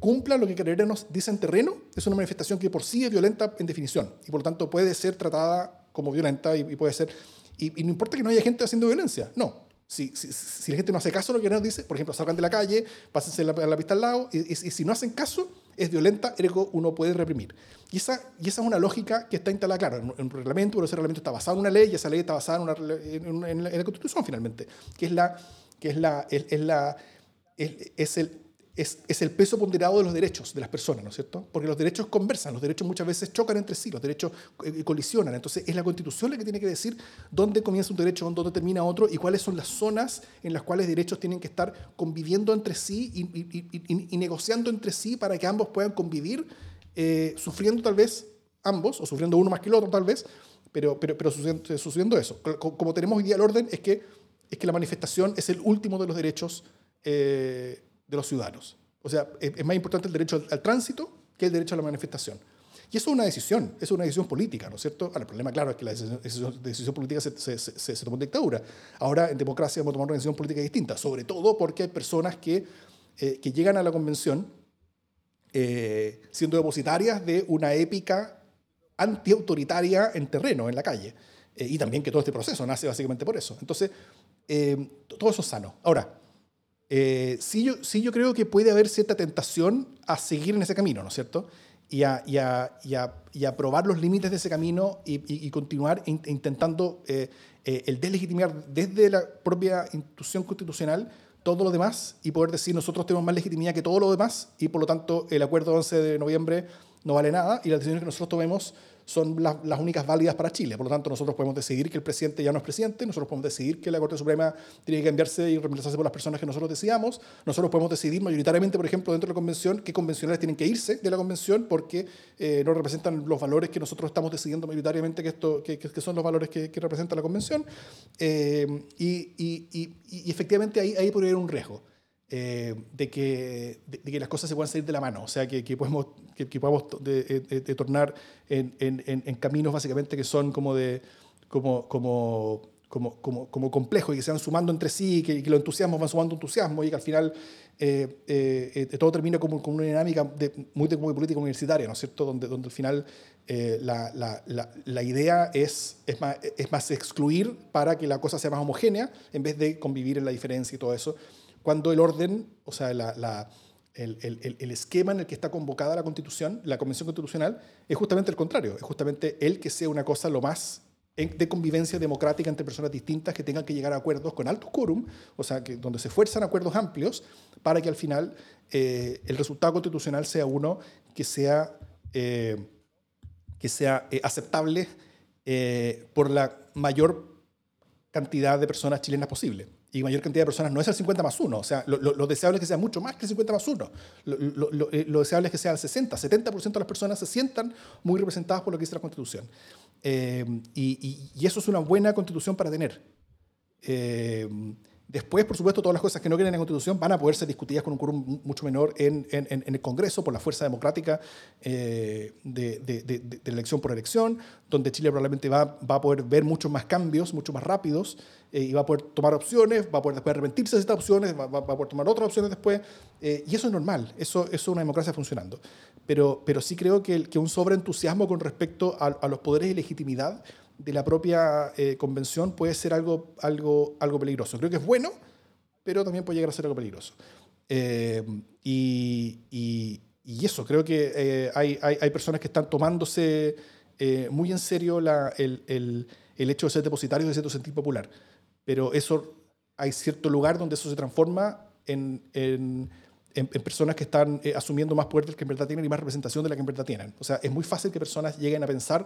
cumpla lo que Carabineros dice en terreno es una manifestación que por sí es violenta en definición y por lo tanto puede ser tratada como violenta y, puede ser... Y, no importa que no haya gente haciendo violencia, no. Si, si, si, la gente no hace caso a lo que nos dice, por ejemplo, salgan de la calle, pásense la, la pista al lado, y, si no hacen caso, es violenta, ergo uno puede reprimir. Y esa, y esa es una lógica que está instalada, claro, en, un reglamento, pero ese reglamento está basado en una ley y esa ley está basada en, una, en, la, Constitución finalmente, que es la... Que es, la, es, la es el, es, el peso ponderado de los derechos de las personas, ¿no es cierto? Porque los derechos conversan, los derechos muchas veces chocan entre sí, los derechos eh, colisionan. Entonces es la Constitución la que tiene que decir dónde comienza un derecho, dónde termina otro y cuáles son las zonas en las cuales derechos tienen que estar conviviendo entre sí y, negociando entre sí para que ambos puedan convivir, eh, sufriendo tal vez ambos, o sufriendo uno más que el otro tal vez, pero, pero, pero sucediendo, eso. Como tenemos hoy día el orden, es que, es que la manifestación es el último de los derechos. Eh, de los ciudadanos. O sea, es, más importante el derecho al, tránsito que el derecho a la manifestación. Y eso es una decisión, es una decisión política, ¿no es cierto? el problema, claro, es que la decisión, política se, se, se, tomó en dictadura. Ahora, en democracia, vamos a tomar una decisión política distinta, sobre todo porque hay personas que, eh, que llegan a la convención eh, siendo depositarias de una épica antiautoritaria en terreno, en la calle. Eh, y también que todo este proceso nace básicamente por eso. Entonces, todo eso es sano. Ahora, eh, sí, yo, sí yo creo que puede haber cierta tentación a seguir en ese camino, ¿no es cierto? Y a, y a, y a, y a probar los límites de ese camino y, continuar intentando eh, eh, el deslegitimar desde la propia institución constitucional todo lo demás y poder decir nosotros tenemos más legitimidad que todo lo demás y por lo tanto el acuerdo 11 de noviembre no vale nada y las decisiones que nosotros tomemos son las, únicas válidas para Chile. Por lo tanto, nosotros podemos decidir que el presidente ya no es presidente, nosotros podemos decidir que la Corte Suprema tiene que cambiarse y reemplazarse por las personas que nosotros decidamos, nosotros podemos decidir mayoritariamente, por ejemplo, dentro de la convención, qué convencionales tienen que irse de la convención porque eh, no representan los valores que nosotros estamos decidiendo mayoritariamente que, esto, que, son los valores que, representa la convención. Eh, y, y, efectivamente ahí, ahí podría haber un riesgo. Eh, de, que, de, que las cosas se puedan salir de la mano, o sea, que, que podemos, que, podamos de, de, tornar en, en, en, caminos básicamente que son como de como, como, como, como, como complejos y que se van sumando entre sí, que, que los entusiasmos van sumando entusiasmo y que al final eh, eh, todo termina como, como una dinámica de, muy, de, muy política universitaria, ¿no es cierto? Donde, donde al final la, la, la, idea es, es, más, es más excluir para que la cosa sea más homogénea en vez de convivir en la diferencia y todo eso cuando el orden, o sea, la, el, el, el, esquema en el que está convocada la Constitución, la Convención Constitucional, es justamente el contrario, es justamente el que sea una cosa lo más de convivencia democrática entre personas distintas que tengan que llegar a acuerdos con alto quórum, o sea, que, donde se fuerzan acuerdos amplios para que al final eh, el resultado constitucional sea uno que sea, eh, que sea eh, aceptable por la mayor cantidad de personas chilenas posible y mayor cantidad de personas no es el 50 más 1. O sea, lo, deseable es que sea mucho más que el 50 más 1. Lo, eh, deseable es que sea el 60. 70% de las personas se sientan muy representadas por lo que dice la Constitución. Eh, y, y, eso es una buena Constitución para tener. Eh, Después, por supuesto, todas las cosas que no quieren en la Constitución van a poder ser discutidas con un quórum mucho menor en, en, en, el Congreso por la fuerza democrática eh, de, de, de, elección por elección, donde Chile probablemente va, va a poder ver muchos más cambios, mucho más rápidos, eh, y va a poder tomar opciones, va a poder después arrepentirse de estas opciones, va, va, a poder tomar otras opciones después, eh, y eso es normal, eso, eso, es una democracia funcionando. Pero, pero sí creo que, que un sobreentusiasmo con respecto a, a los poderes y legitimidad de la propia eh, convención puede ser algo, algo, algo peligroso. Creo que es bueno, pero también puede llegar a ser algo peligroso. Eh, y, y, eso, creo que eh, hay, hay, hay, personas que están tomándose muy en serio la, el, el, el, hecho de ser depositarios de cierto sentido popular. Pero eso, hay cierto lugar donde eso se transforma en, en en, personas que están asumiendo más poder del que en verdad tienen y más representación de la que en verdad tienen. O sea, es muy fácil que personas lleguen a pensar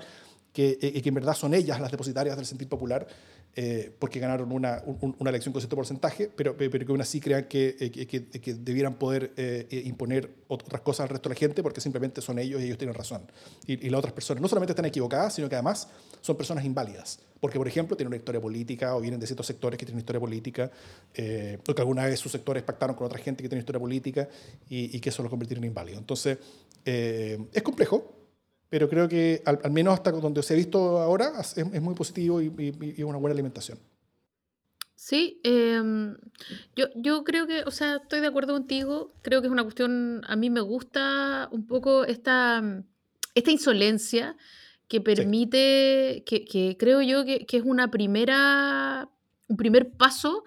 que, que en verdad son ellas las depositarias del sentir popular, eh, porque ganaron una, una, elección con cierto porcentaje, pero, pero que aún así crean que, eh, que, que, debieran poder eh, imponer otras cosas al resto de la gente porque simplemente son ellos y ellos tienen razón. Y, las otras personas no solamente están equivocadas, sino que además son personas inválidas. Porque, por ejemplo, tienen una historia política o vienen de ciertos sectores que tienen historia política, eh, alguna vez sus sectores pactaron con otra gente que tiene historia política y, que eso lo convirtieron en inválido. Entonces, es complejo, pero creo que al, menos hasta donde se ha visto ahora es, muy positivo y, y, una buena alimentación. Sí, em, yo, yo creo que, o sea, estoy de acuerdo contigo, creo que es una cuestión, a mí me gusta un poco esta, esta insolencia que permite, que, que, creo yo que, que, es una primera, un primer paso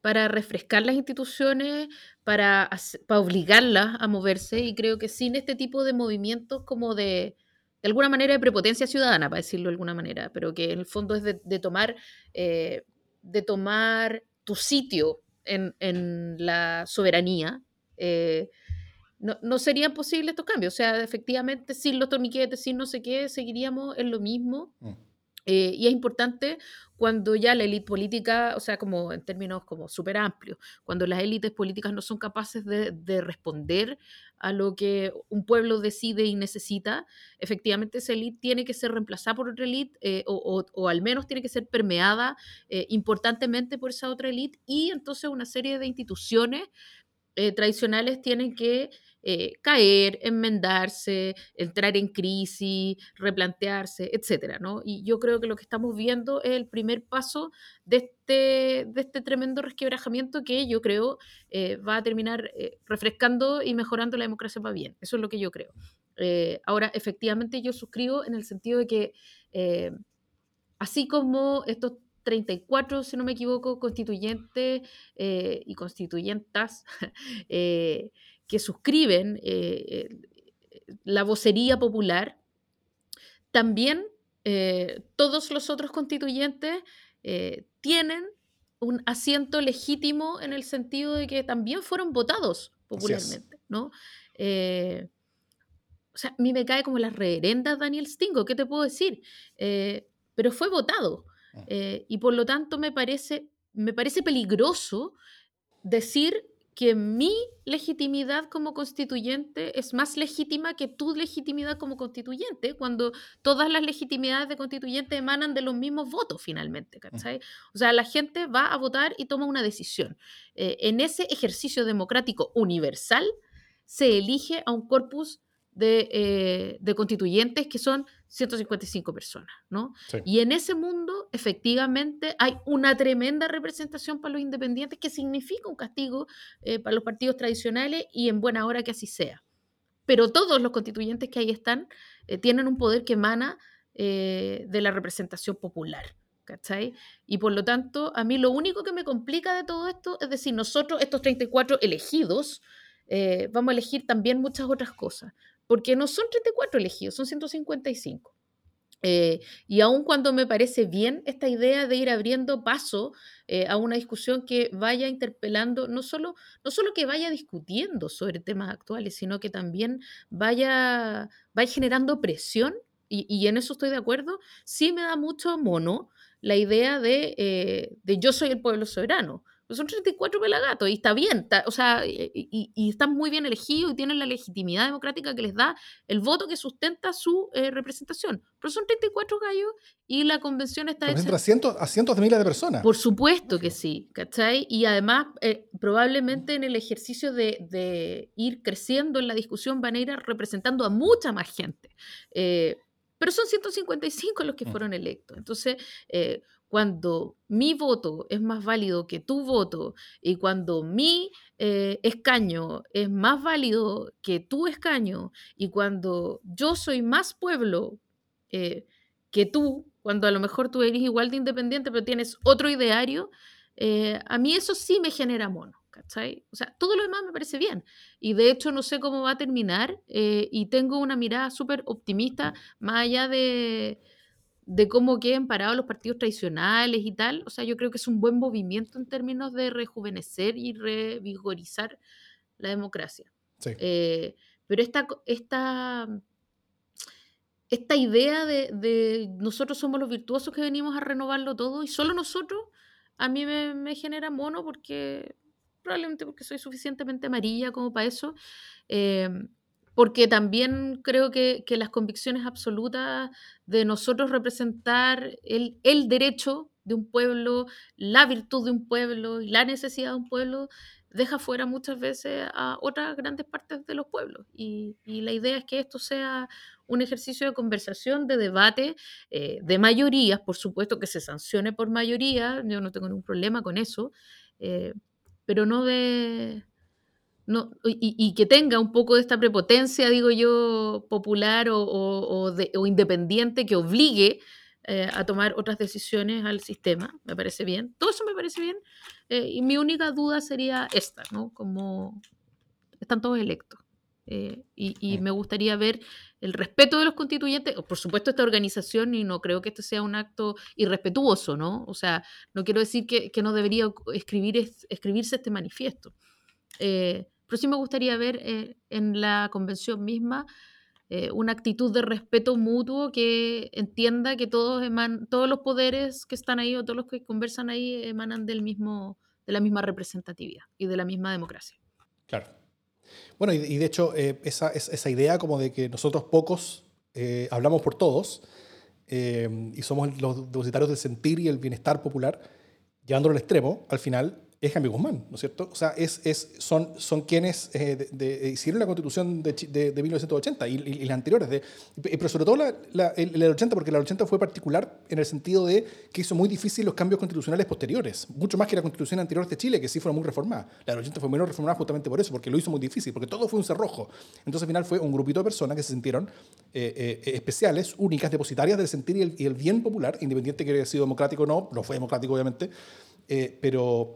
para refrescar las instituciones, para, para obligarlas a moverse, y creo que sin este tipo de movimientos como de, de alguna manera de prepotencia ciudadana, para decirlo de alguna manera, pero que en el fondo es de, tomar, eh, de tomar tu sitio en, la soberanía. Eh, no, no, serían posibles estos cambios. O sea, efectivamente, sin los torniquetes, sin no sé qué, seguiríamos en lo mismo. Mm. Eh, y es importante cuando ya la élite política, o sea, como en términos como súper amplios, cuando las élites políticas no son capaces de, de, responder a lo que un pueblo decide y necesita, efectivamente esa élite tiene que ser reemplazada por otra élite eh, o, o, al menos tiene que ser permeada eh, importantemente por esa otra élite y entonces una serie de instituciones tradicionales tienen que eh, caer, enmendarse, entrar en crisis, replantearse, etcétera, ¿no? Y yo creo que lo que estamos viendo es el primer paso de este, de este tremendo resquebrajamiento que yo creo eh, va a terminar eh, refrescando y mejorando la democracia para bien. Eso es lo que yo creo. ahora, efectivamente, yo suscribo en el sentido de que así como estos 34, si no me equivoco, constituyentes y constituyentas que suscriben eh, la vocería popular, también eh, todos los otros constituyentes eh, tienen un asiento legítimo en el sentido de que también fueron votados popularmente, ¿no? o sea, a mí me cae como la reverenda Daniel Stingo, ¿qué te puedo decir? pero fue votado. Ah. y por lo tanto me parece, me parece peligroso decir que mi legitimidad como constituyente es más legítima que tu legitimidad como constituyente, cuando todas las legitimidades de constituyente emanan de los mismos votos finalmente, mm. ¿cachai? O sea, la gente va a votar y toma una decisión. Eh, en ese ejercicio democrático universal se elige a un corpus de, eh, de constituyentes que son 155 personas, ¿no? Y en ese mundo, efectivamente, hay una tremenda representación para los independientes que significa un castigo eh, para los partidos tradicionales y en buena hora que así sea. Pero todos los constituyentes que ahí están eh, tienen un poder que emana eh, de la representación popular. ¿Cachai? Y por lo tanto, a mí lo único que me complica de todo esto es decir, nosotros, estos 34 elegidos, vamos a elegir también muchas otras cosas porque no son 34 elegidos, son 155. Eh, y aun cuando me parece bien esta idea de ir abriendo paso eh, a una discusión que vaya interpelando, no solo, no solo que vaya discutiendo sobre temas actuales, sino que también vaya, vaya generando presión, y, en eso estoy de acuerdo, sí me da mucho mono la idea de, eh, de yo soy el pueblo soberano. Pues son 34 pelagatos y está bien, o sea, y, están muy bien elegidos y tienen la legitimidad democrática que les da el voto que sustenta su eh, representación. Pero son 34 gallos y la convención está hecha... A cientos, a cientos de miles de personas. Por supuesto que sí, ¿cachai? Y además, eh, probablemente en el ejercicio de, ir creciendo en la discusión van a ir representando a mucha más gente. Eh, pero son 155 los que mm. fueron electos. Entonces, cuando mi voto es más válido que tu voto y cuando mi eh, escaño es más válido que tu escaño y cuando yo soy más pueblo eh, que tú, cuando a lo mejor tú eres igual de independiente pero tienes otro ideario, eh, a mí eso sí me genera mono. ¿cachai? O sea, todo lo demás me parece bien. Y de hecho no sé cómo va a terminar y tengo una mirada súper optimista, más allá de, de cómo queden parados los partidos tradicionales y tal. O sea, yo creo que es un buen movimiento en términos de rejuvenecer y revigorizar la democracia. Eh, pero esta, esta, esta idea de, nosotros somos los virtuosos que venimos a renovarlo todo y solo nosotros, a mí me, genera mono porque probablemente porque soy suficientemente amarilla como para eso, eh, porque también creo que, las convicciones absolutas de nosotros representar el, el derecho de un pueblo, la virtud de un pueblo y la necesidad de un pueblo, deja fuera muchas veces a otras grandes partes de los pueblos. Y, la idea es que esto sea un ejercicio de conversación, de debate, eh, de mayorías, por supuesto que se sancione por mayoría, yo no tengo ningún problema con eso, eh, pero no de... No, y, que tenga un poco de esta prepotencia, digo yo, popular o, o independiente que obligue eh, a tomar otras decisiones al sistema, me parece bien. Todo eso me parece bien. Eh, y mi única duda sería esta, ¿no? Como están todos electos. Eh, y, me gustaría ver el respeto de los constituyentes, por supuesto esta organización, y no creo que este sea un acto irrespetuoso, ¿no? O sea, no quiero decir que, que no debería escribir, escribirse este manifiesto. Pero sí me gustaría ver en la convención misma eh, una actitud de respeto mutuo que entienda que todos, todos los poderes que están ahí o todos los que conversan ahí emanan del mismo, de la misma representatividad y de la misma democracia. Claro. Bueno, y, de hecho, eh, esa, esa, idea como de que nosotros pocos eh, hablamos por todos y somos los depositarios del sentir y el bienestar popular, llevándolo al extremo, al final es Jaime Guzmán, ¿no es cierto? O sea, es, es, son, son quienes eh, de, hicieron la constitución de, de, 1980 y, las anteriores, de, pero sobre todo la, el, 80, porque la 80 fue particular en el sentido de que hizo muy difícil los cambios constitucionales posteriores, mucho más que la constitución anterior de Chile, que sí fue muy reformada. La 80 fue menos reformada justamente por eso, porque lo hizo muy difícil, porque todo fue un cerrojo. Entonces al final fue un grupito de personas que se sintieron eh, eh, especiales, únicas, depositarias del sentir y el, y el, bien popular, independiente que haya sido democrático o no, no fue democrático obviamente, pero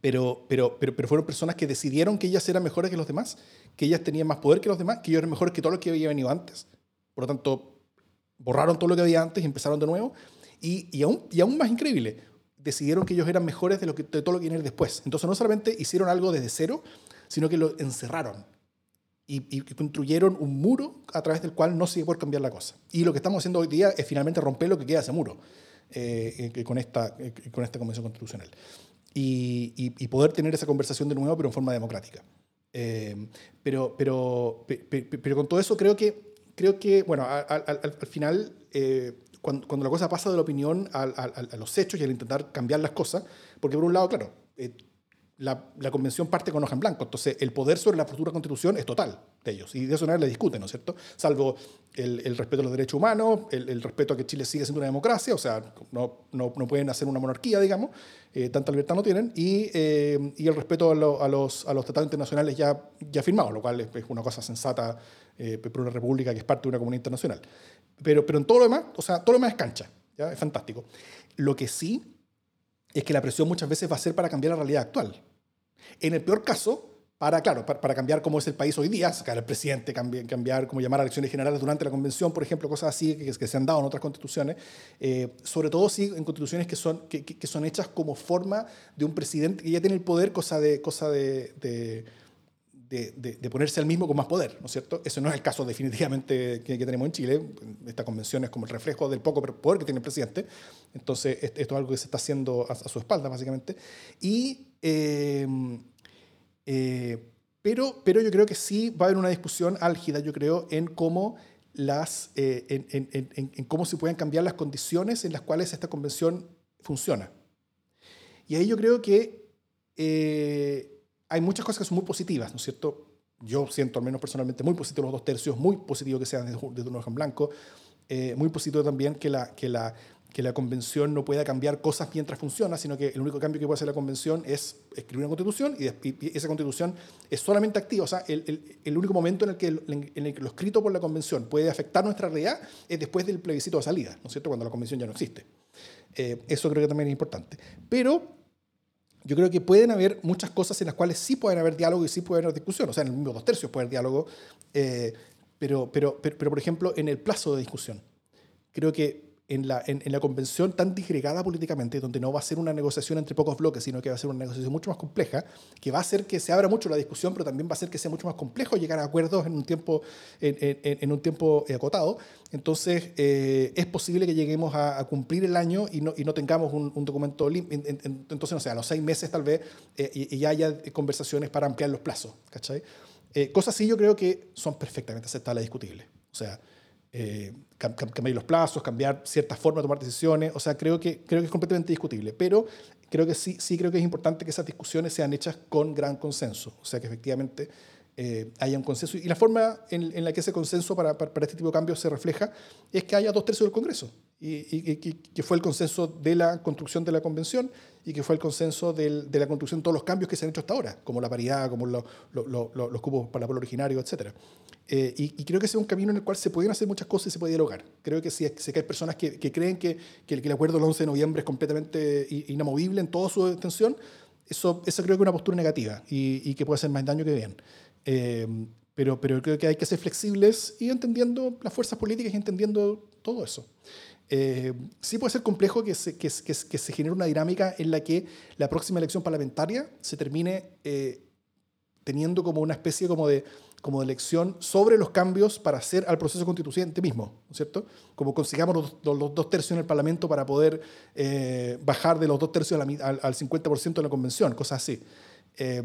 pero, pero, pero, pero, fueron personas que decidieron que ellas eran mejores que los demás, que ellas tenían más poder que los demás, que ellos eran mejores que todo lo que había venido antes. Por lo tanto, borraron todo lo que había antes y empezaron de nuevo. Y, y, aún, y aún más increíble, decidieron que ellos eran mejores de, lo que, de todo lo que viene después. Entonces no solamente hicieron algo desde cero, sino que lo encerraron. Y, construyeron un muro a través del cual no se puede cambiar la cosa. Y lo que estamos haciendo hoy día es finalmente romper lo que queda ese muro eh, eh, con, esta, eh, con esta convención constitucional y, poder tener esa conversación de nuevo, pero en forma democrática. Eh, pero, pero, pero, con todo eso creo que, creo que bueno, al, final, eh, cuando, cuando, la cosa pasa de la opinión a, a, los hechos y al intentar cambiar las cosas, porque por un lado, claro, eh, la, la, convención parte con hoja en blanco, entonces el poder sobre la futura constitución es total de ellos, y de eso nadie le discute, ¿no es cierto? Salvo el, el respeto a los derechos humanos, el, el, respeto a que Chile sigue siendo una democracia, o sea, no, no, no pueden hacer una monarquía, digamos, eh, tanta libertad no tienen, y, eh, y el respeto a, a, los, a los tratados internacionales ya, ya firmados, lo cual es, una cosa sensata eh, por una república que es parte de una comunidad internacional. Pero, pero en todo lo demás, o sea, todo lo demás es cancha, ¿ya? es fantástico. Lo que sí es que la presión muchas veces va a ser para cambiar la realidad actual. En el peor caso, para, claro, para, cambiar cómo es el país hoy día, sacar al presidente, cambiar, cambiar cómo llamar a elecciones generales durante la convención, por ejemplo, cosas así que, se han dado en otras constituciones, eh, sobre todo sí en constituciones que son, que, son hechas como forma de un presidente que ya tiene el poder, cosa de, cosa de de, de, ponerse al mismo con más poder, ¿no es cierto? Eso no es el caso definitivamente que, tenemos en Chile. Esta convención es como el reflejo del poco poder que tiene el presidente. Entonces, esto es algo que se está haciendo a, a su espalda, básicamente. Y eh, eh, pero, pero yo creo que sí va a haber una discusión álgida, yo creo, en cómo, las, eh, en, cómo se pueden cambiar las condiciones en las cuales esta convención funciona. Y ahí yo creo que eh, hay muchas cosas que son muy positivas, ¿no es cierto? Yo siento, al menos personalmente, muy positivo los dos tercios, muy positivo que sean de, de un en blanco, muy positivo también que la, que la que la convención no pueda cambiar cosas mientras funciona, sino que el único cambio que puede hacer la convención es escribir una constitución y, esa constitución es solamente activa. O sea, el, el, único momento en el, que, en el que lo escrito por la convención puede afectar nuestra realidad es después del plebiscito de salida, ¿no es cierto? Cuando la convención ya no existe. Eh, eso creo que también es importante. Pero yo creo que pueden haber muchas cosas en las cuales sí pueden haber diálogo y sí puede haber discusión. O sea, en el mismo dos tercios puede haber diálogo, eh, pero, pero, pero, por ejemplo, en el plazo de discusión. Creo que en la, en, la convención tan disgregada políticamente, donde no va a ser una negociación entre pocos bloques, sino que va a ser una negociación mucho más compleja, que va a hacer que se abra mucho la discusión, pero también va a hacer que sea mucho más complejo llegar a acuerdos en un tiempo, en, en, un tiempo eh, acotado. Entonces, eh, es posible que lleguemos a, cumplir el año y no, y no tengamos un, un documento Entonces, no sé, a los seis meses tal vez, eh, y, ya haya conversaciones para ampliar los plazos. ¿cachai? cosas así yo creo que son perfectamente aceptables y discutibles. O sea, eh, cambiar los plazos, cambiar ciertas formas de tomar decisiones. O sea, creo que, creo que es completamente discutible. Pero creo que sí, sí creo que es importante que esas discusiones sean hechas con gran consenso. O sea, que efectivamente eh, haya un consenso. Y la forma en, la que ese consenso para, para, este tipo de cambios se refleja es que haya dos tercios del Congreso. Y, que fue el consenso de la construcción de la convención y que fue el consenso de la construcción de todos los cambios que se han hecho hasta ahora, como la paridad, como los cupos para el pueblo originario, etc. Eh, y, creo que ese es un camino en el cual se pueden hacer muchas cosas y se puede dialogar. Creo que si, si hay personas que, creen que, que, el, acuerdo del 11 de noviembre es completamente inamovible en toda su extensión, eso, eso creo que es una postura negativa y, que puede hacer más daño que bien. Eh, pero, pero creo que hay que ser flexibles y entendiendo las fuerzas políticas y entendiendo todo eso. Eh, sí puede ser complejo que se, genere una dinámica en la que la próxima elección parlamentaria se termine teniendo como una especie como de elección sobre los cambios para hacer al proceso constituyente mismo, ¿no es cierto? Como consigamos los, dos tercios en el Parlamento para poder eh, bajar de los dos tercios al, al, 50% de la convención, cosas así. Eh,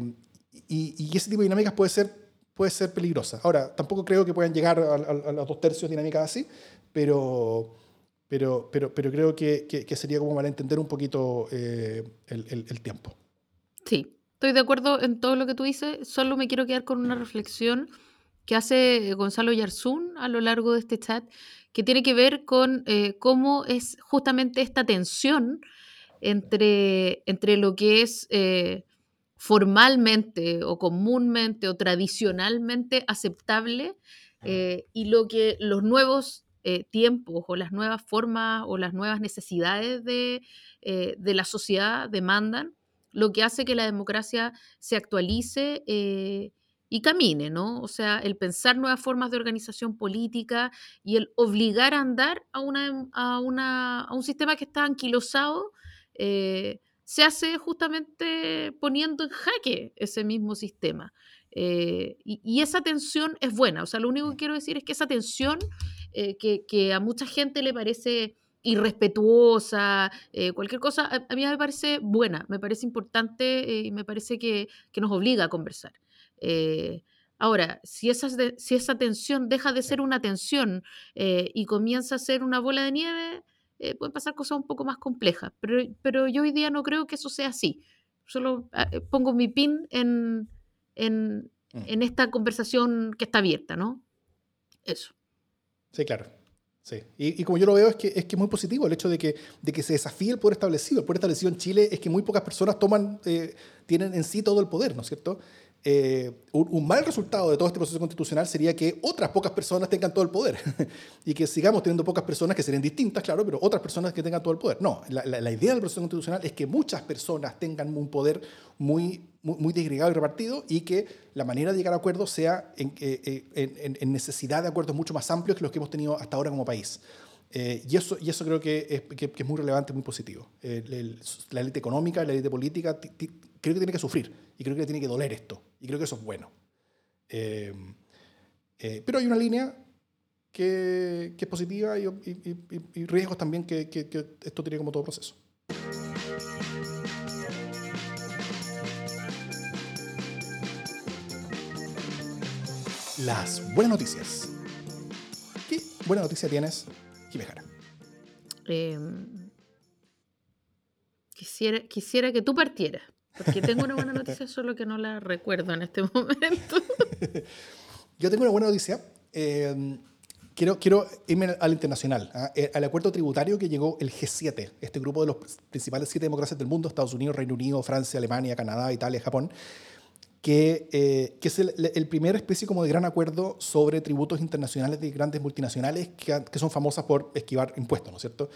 y, y, ese tipo de dinámicas puede ser, puede ser peligrosa. Ahora, tampoco creo que puedan llegar a, los dos tercios dinámicas así, pero, pero, pero, pero creo que, que, sería como para entender un poquito eh, el, el, tiempo. Sí, Estoy de acuerdo en todo lo que tú dices, solo me quiero quedar con una reflexión que hace Gonzalo Yarzún a lo largo de este chat, que tiene que ver con eh, cómo es justamente esta tensión entre, entre lo que es eh, formalmente o comúnmente o tradicionalmente aceptable eh, y lo que los nuevos tiempos o las nuevas formas o las nuevas necesidades de, de la sociedad demandan lo que hace que la democracia se actualice eh, y camine, ¿no? O sea, el pensar nuevas formas de organización política y el obligar a andar a, una, a, una, a un sistema que está anquilosado, eh, se hace justamente poniendo en jaque ese mismo sistema. Eh, y, esa tensión es buena. O sea, lo único que quiero decir es que esa tensión que, que, a mucha gente le parece irrespetuosa, eh, cualquier cosa, a, mí me parece buena, me parece importante eh, y me parece que, nos obliga a conversar. Eh, ahora, si esa, si esa tensión deja de ser una tensión y comienza a ser una bola de nieve, pueden pasar cosas un poco más complejas, pero, pero yo hoy día no creo que eso sea así. Solo ah, pongo mi pin en, en, mm. en esta conversación que está abierta, ¿no? Eso. Sí, claro. Sí. Y, como yo lo veo es que, es que muy positivo el hecho de que, de que se desafíe el poder establecido. El poder establecido en Chile es que muy pocas personas toman, eh, tienen en sí todo el poder, ¿no es cierto? Eh, un, mal resultado de todo este proceso constitucional sería que otras pocas personas tengan todo el poder y que sigamos teniendo pocas personas que serían distintas, claro, pero otras personas que tengan todo el poder. No, la, la, idea del proceso constitucional es que muchas personas tengan un poder muy, muy, muy desgregado y repartido y que la manera de llegar a acuerdos sea en, eh, en, en, necesidad de acuerdos mucho más amplios que los que hemos tenido hasta ahora como país. Eh, y, eso, y eso creo que es, que, es muy relevante, muy positivo. la élite económica, la élite política, creo que tiene que sufrir y creo que tiene que doler esto. Y creo que eso es bueno. Eh, eh, pero hay una línea que, que es positiva y, y, riesgos también que, que, esto tiene como todo proceso. Las buenas noticias. ¿Qué buena noticia tienes, Jimejara? Eh, quisiera, quisiera que tú partieras. Porque tengo una buena noticia, solo que no la recuerdo en este momento. Yo tengo una buena noticia. Eh, quiero, quiero irme al internacional, ¿ah? eh, al acuerdo tributario que llegó el G7, este grupo de los principales siete democracias del mundo, Estados Unidos, Reino Unido, Francia, Alemania, Canadá, Italia, Japón, que, eh, que es el, el, primer especie como de gran acuerdo sobre tributos internacionales de grandes multinacionales que, que son famosas por esquivar impuestos, ¿no es cierto?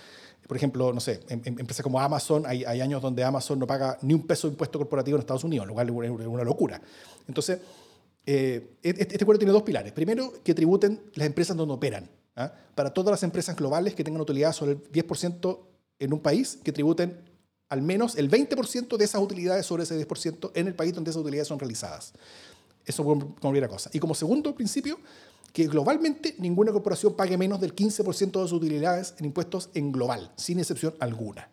Por ejemplo, no sé, en, empresas como Amazon, hay, hay, años donde Amazon no paga ni un peso de impuesto corporativo en Estados Unidos, lo cual es una locura. Entonces, eh, este, este acuerdo tiene dos pilares. Primero, que tributen las empresas donde operan. ¿ah? para todas las empresas globales que tengan utilidades sobre el 10% en un país que tributen al menos el 20% de esas utilidades sobre ese 10% en el país donde esas utilidades son realizadas. Eso como primera cosa. Y como segundo principio, que globalmente ninguna corporación pague menos del 15% de sus utilidades en impuestos en global, sin excepción alguna.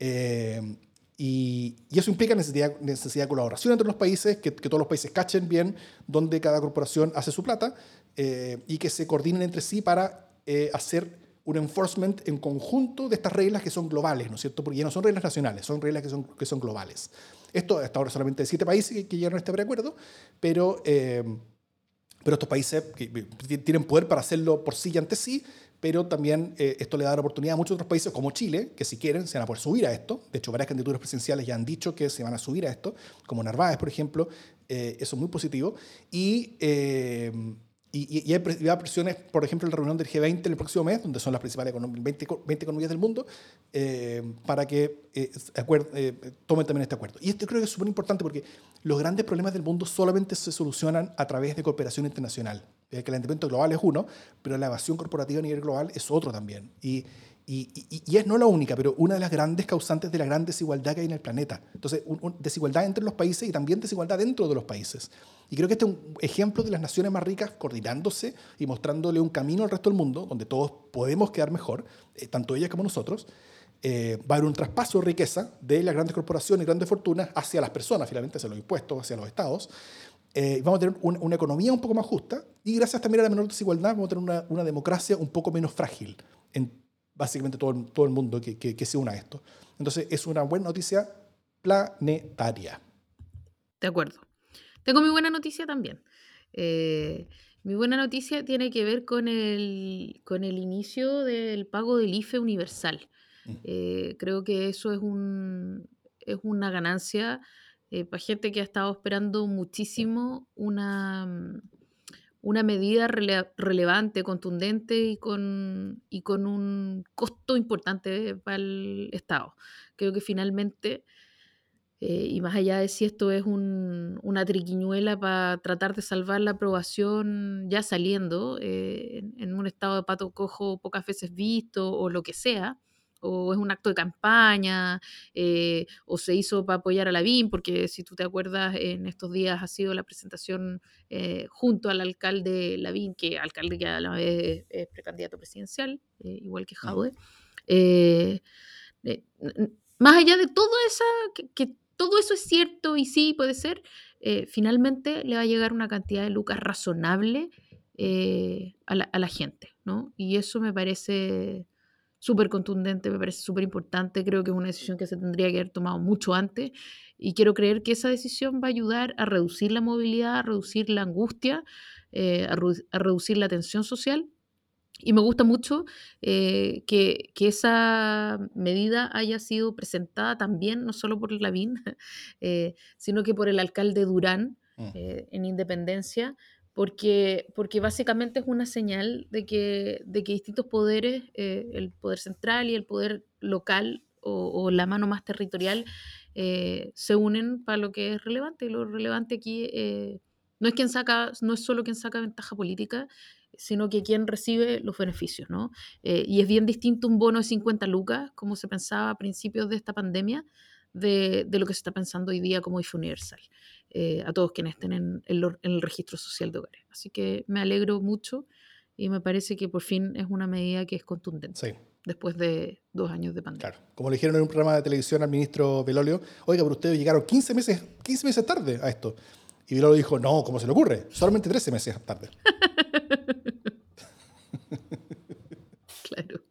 Eh, y, eso implica necesidad, de colaboración entre los países, que, todos los países cachen bien dónde cada corporación hace su plata eh, y que se coordinen entre sí para eh, hacer un enforcement en conjunto de estas reglas que son globales, ¿no es cierto? Porque ya no son reglas nacionales, son reglas que son, que son globales. Esto hasta ahora solamente siete países que, que llegaron a este preacuerdo, pero, eh, pero estos países tienen poder para hacerlo por sí y ante sí, pero también eh, esto le da la oportunidad a muchos otros países como Chile, que si quieren se van a poder subir a esto. De hecho, varias candidaturas presidenciales ya han dicho que se van a subir a esto, como Narváez, por ejemplo. Eh, eso es muy positivo. Y y, hay, presiones, por ejemplo, en la reunión del G20 en el próximo mes, donde son las principales 20, 20 economías del mundo, eh, para que eh, eh, tomen también este acuerdo. Y esto creo que es súper importante porque los grandes problemas del mundo solamente se solucionan a través de cooperación internacional. El calentamiento global es uno, pero la evasión corporativa a nivel global es otro también. Y, y, y, es no la única, pero una de las grandes causantes de la gran desigualdad que hay en el planeta. Entonces, desigualdad entre los países y también desigualdad dentro de los países. Y creo que este es un ejemplo de las naciones más ricas coordinándose y mostrándole un camino al resto del mundo, donde todos podemos quedar mejor, eh, tanto ellas como nosotros. Eh, va a haber un traspaso de riqueza de las grandes corporaciones y grandes fortunas hacia las personas, finalmente, hacia los impuestos, hacia los estados. Eh, vamos a tener una, economía un poco más justa y gracias también a la menor desigualdad vamos a tener una, una democracia un poco menos frágil en básicamente todo, todo el mundo que, que, se una a esto. Entonces es una buena noticia planetaria. De acuerdo. Tengo mi buena noticia también. Eh, mi buena noticia tiene que ver con el, con el inicio del pago del IFE universal. Mm. Eh, creo que eso es, un, es una ganancia eh, para gente que ha estado esperando muchísimo una, una medida relevante, contundente y con, y con un costo importante para el Estado. Creo que finalmente, eh, y más allá de si esto es una triquiñuela para tratar de salvar la aprobación ya saliendo eh, en, un estado de pato cojo pocas veces visto o lo que sea, o es un acto de campaña, eh, o se hizo para apoyar a Lavín, porque si tú te acuerdas, en estos días ha sido la presentación eh, junto al alcalde Lavín, que alcalde que a la vez es, precandidato presidencial, eh, igual que. Jaude. más allá de todo esa, que, todo eso es cierto y sí puede ser, finalmente le va a llegar una cantidad de lucas razonable a la, a, la, gente, ¿no? Y eso me parece súper contundente, me parece súper importante, creo que es una decisión que se tendría que haber tomado mucho antes y quiero creer que esa decisión va a ayudar a reducir la movilidad, a reducir la angustia, eh, a, reducir la tensión social. Y me gusta mucho eh, que, que, esa medida haya sido presentada también, no solo por Lavín, eh, sino que por el alcalde Durán mm. en Independencia, porque, porque básicamente es una señal de que, de que distintos poderes, eh, el poder central y el poder local o, la mano más territorial, eh, se unen para lo que es relevante. Lo relevante aquí eh, no, es quien saca, no es solo quien saca ventaja política, sino que quien recibe los beneficios. ¿no? y es bien distinto un bono de 50 lucas, como se pensaba a principios de esta pandemia, de, de lo que se está pensando hoy día como IFE universal. Eh, a todos quienes estén en, el registro social de hogares. Así que me alegro mucho y me parece que por fin es una medida que es contundente. Después de dos años de pandemia. Claro. Como le dijeron en un programa de televisión al ministro Belolio, oiga, pero ustedes llegaron 15 meses, 15 meses tarde a esto. Y Belolio dijo, no, ¿cómo se le ocurre? Solamente 13 meses tarde. claro.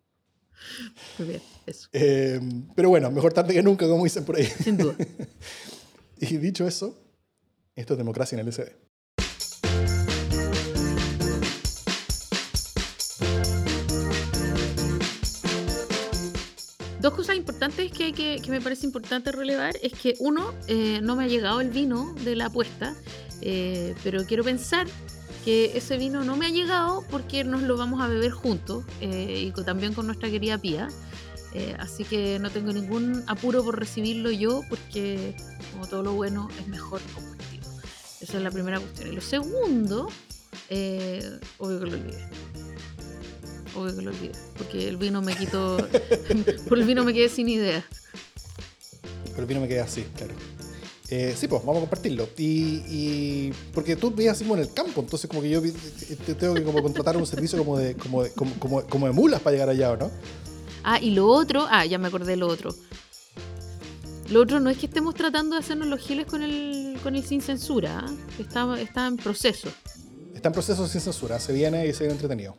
Muy bien, eso. Eh, pero bueno, mejor tarde que nunca, como dicen por ahí. Sin duda. y dicho eso, esto es democracia en el SD. Dos cosas importantes que, me parece importante relevar es que uno, eh, no me ha llegado el vino de la apuesta, eh, pero quiero pensar que ese vino no me ha llegado porque nos lo vamos a beber juntos eh, y también con nuestra querida Pía. así que no tengo ningún apuro por recibirlo yo porque como todo lo bueno es mejor esa es la primera cuestión. Y lo segundo, eh, obvio que lo olvidé. obvio que lo olvidé. Porque el vino me quitó. por el vino me quedé sin idea. Por el vino me quedé así, claro. Eh, sí, pues vamos a compartirlo. Y, y porque tú vives así como en el campo, entonces como que yo tengo que como contratar un servicio como de, como de, como, como- como de mulas para llegar allá, ¿o no? Ah, y lo otro. Ah, ya me acordé de lo otro. Lo otro no es que estemos tratando de hacernos los giles con el, con el sin censura. ¿ah? Está, está en proceso. Está en proceso sin censura, se viene y se viene entretenido.